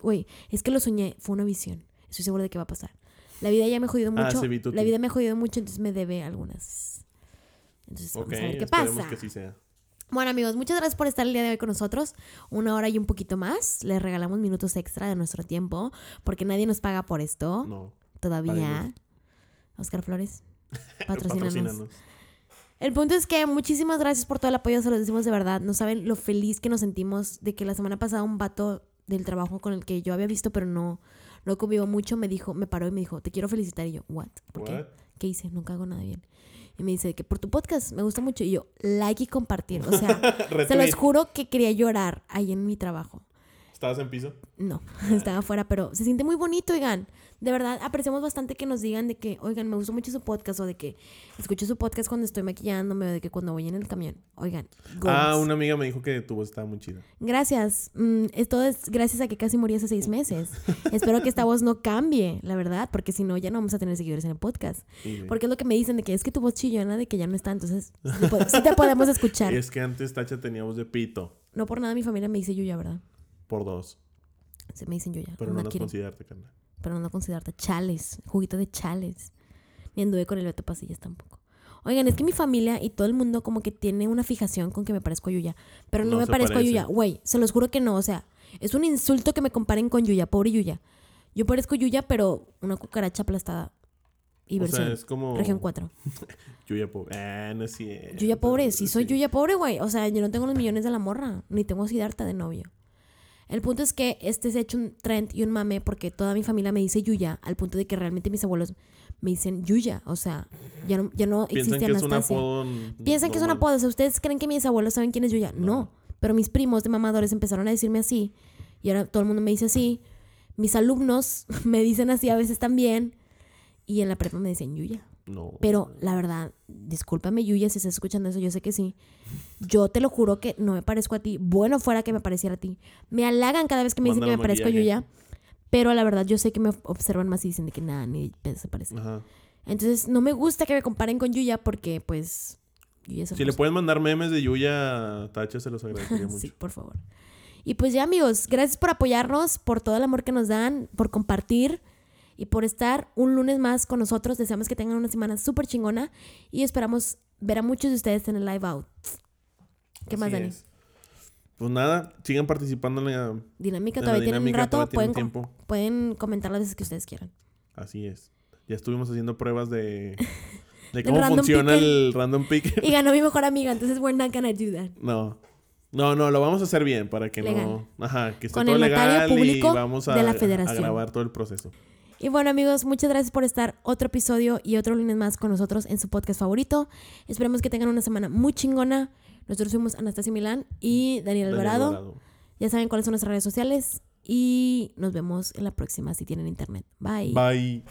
[SPEAKER 1] Güey, es que lo soñé. Fue una visión. Estoy segura de que va a pasar. La vida ya me ha jodido
[SPEAKER 2] Ah,
[SPEAKER 1] mucho.
[SPEAKER 2] sí, vi tu
[SPEAKER 1] la vida me ha jodido mucho, entonces me debe algunas. Entonces, vamos
[SPEAKER 2] Ok,
[SPEAKER 1] a ver qué pasa.
[SPEAKER 2] que sí sea.
[SPEAKER 1] Bueno amigos, muchas gracias por estar el día de hoy con nosotros. Una hora y un poquito más. Les regalamos minutos extra de nuestro tiempo porque nadie nos paga por esto
[SPEAKER 2] No.
[SPEAKER 1] todavía. Oscar Flores, *laughs* patrocínanos.
[SPEAKER 2] Patrocínanos.
[SPEAKER 1] El punto es que muchísimas gracias por todo el apoyo, se los decimos de verdad. No saben lo feliz que nos sentimos de que la semana pasada un vato del trabajo con el que yo había visto pero no, no convivo mucho me dijo, me paró y me dijo, te quiero felicitar. Y yo, ¿what? ¿Por qué? ¿Qué hice? Nunca hago nada bien. Y me dice que por tu podcast me gusta mucho. Y yo, like y compartir. O sea, *laughs* se los juro que quería llorar ahí en mi trabajo.
[SPEAKER 2] ¿Estabas en piso?
[SPEAKER 1] No, *laughs* estaba afuera, pero se siente muy bonito, oigan. De verdad, apreciamos bastante que nos digan de que, oigan, me gustó mucho su podcast o de que escucho su podcast cuando estoy maquillándome o de que cuando voy en el camión. Oigan,
[SPEAKER 2] Ah,
[SPEAKER 1] goals.
[SPEAKER 2] una amiga me dijo que tu voz estaba muy chida.
[SPEAKER 1] Gracias. Mm, esto es gracias a que casi morí hace seis meses. *laughs* Espero que esta voz no cambie, la verdad, porque si no, ya no vamos a tener seguidores en el podcast.
[SPEAKER 2] Sí.
[SPEAKER 1] Porque es lo que me dicen de que es que tu voz chillona, de que ya no está, entonces sí te, podemos escuchar. *laughs*
[SPEAKER 2] Es que antes Tacha tenía voz de pito
[SPEAKER 1] No por nada mi familia me dice Yuya, ¿verdad?
[SPEAKER 2] Por dos.
[SPEAKER 1] Se me dicen Yuya.
[SPEAKER 2] Pero
[SPEAKER 1] no
[SPEAKER 2] no
[SPEAKER 1] quieren.
[SPEAKER 2] considerarte, carnal.
[SPEAKER 1] pero no considerarte chales, juguito de chales. Ni anduve con el Beto Pasillas tampoco. Oigan, es que mi familia y todo el mundo como que tiene una fijación con que me parezco a Yuya. Pero no,
[SPEAKER 2] No
[SPEAKER 1] me parezco
[SPEAKER 2] parece.
[SPEAKER 1] a Yuya. Güey, se los juro que no. O sea, es un insulto que me comparen con Yuya. Pobre Yuya. Yo parezco Yuya, pero una cucaracha aplastada. Y
[SPEAKER 2] O
[SPEAKER 1] versión.
[SPEAKER 2] sea, es como...
[SPEAKER 1] Región 4. *laughs*
[SPEAKER 2] Yuya pobre. Ah, no es.
[SPEAKER 1] Yuya pobre. Sí, soy. Yuya pobre, güey. O sea, yo no tengo los millones de la morra. Ni tengo a Siddhartha de novio. El punto es que este se ha hecho un trend y un mame porque toda mi familia me dice Yuya, al punto de que realmente mis abuelos me dicen Yuya. O sea, ya no, ya no
[SPEAKER 2] Piensan
[SPEAKER 1] existe
[SPEAKER 2] que es un
[SPEAKER 1] Anastasia.
[SPEAKER 2] apodo... n-
[SPEAKER 1] Piensan que es un apodo. O sea, ¿ustedes creen que mis abuelos saben quién es Yuya? No. Pero mis primos de mamadores empezaron a decirme así. Y ahora todo el mundo me dice así. Mis alumnos *laughs* me dicen así a veces también. Y en la prepa me dicen Yuya.
[SPEAKER 2] No.
[SPEAKER 1] Pero la verdad, discúlpame, Yuya, si estás escuchando eso, yo sé que sí. Yo te lo juro que no me parezco a ti. Bueno fuera que me pareciera a ti. Me halagan cada vez que me dicen que me parezco a. Yuya. Pero la verdad, yo sé que me observan más y dicen de que nada, ni se parece.
[SPEAKER 2] Ajá.
[SPEAKER 1] Entonces, no me gusta que me comparen con Yuya porque, pues, Yuya
[SPEAKER 2] Si le pueden mandar memes de Yuya Tacha, se los agradecería *laughs* mucho.
[SPEAKER 1] Sí, por favor. Y pues ya, amigos, gracias por apoyarnos, por todo el amor que nos dan, por compartir y por estar un lunes más con nosotros. Deseamos que tengan una semana súper chingona y esperamos ver a muchos de ustedes en el live out. ¿Qué más, Dani?
[SPEAKER 2] es. Pues nada, sigan participando en la...
[SPEAKER 1] Dinámica,
[SPEAKER 2] En la
[SPEAKER 1] todavía tienen un rato,
[SPEAKER 2] todavía
[SPEAKER 1] pueden,
[SPEAKER 2] tienen
[SPEAKER 1] com-
[SPEAKER 2] tiempo.
[SPEAKER 1] pueden comentar las veces que ustedes quieran.
[SPEAKER 2] Así es. Ya estuvimos haciendo pruebas de... *laughs* Cómo funciona
[SPEAKER 1] picker.
[SPEAKER 2] el random pick.
[SPEAKER 1] Y ganó mi mejor *laughs* amiga, entonces we're not gonna do that.
[SPEAKER 2] No. No, no, lo vamos a hacer bien para que
[SPEAKER 1] Legal.
[SPEAKER 2] no... Ajá, que esté
[SPEAKER 1] Con
[SPEAKER 2] todo
[SPEAKER 1] el
[SPEAKER 2] legal y
[SPEAKER 1] público
[SPEAKER 2] vamos a,
[SPEAKER 1] de la
[SPEAKER 2] a
[SPEAKER 1] federación.
[SPEAKER 2] grabar todo el proceso.
[SPEAKER 1] Y bueno, amigos, muchas gracias por estar otro episodio y otro lunes más con nosotros en su podcast favorito. Esperemos que tengan una semana muy chingona. Nosotros fuimos Anastasia Milán y Daniel
[SPEAKER 2] Daniel
[SPEAKER 1] Alvarado.
[SPEAKER 2] Alvarado.
[SPEAKER 1] Ya saben cuáles son nuestras redes sociales y nos vemos en la próxima si tienen internet. Bye.
[SPEAKER 2] Bye.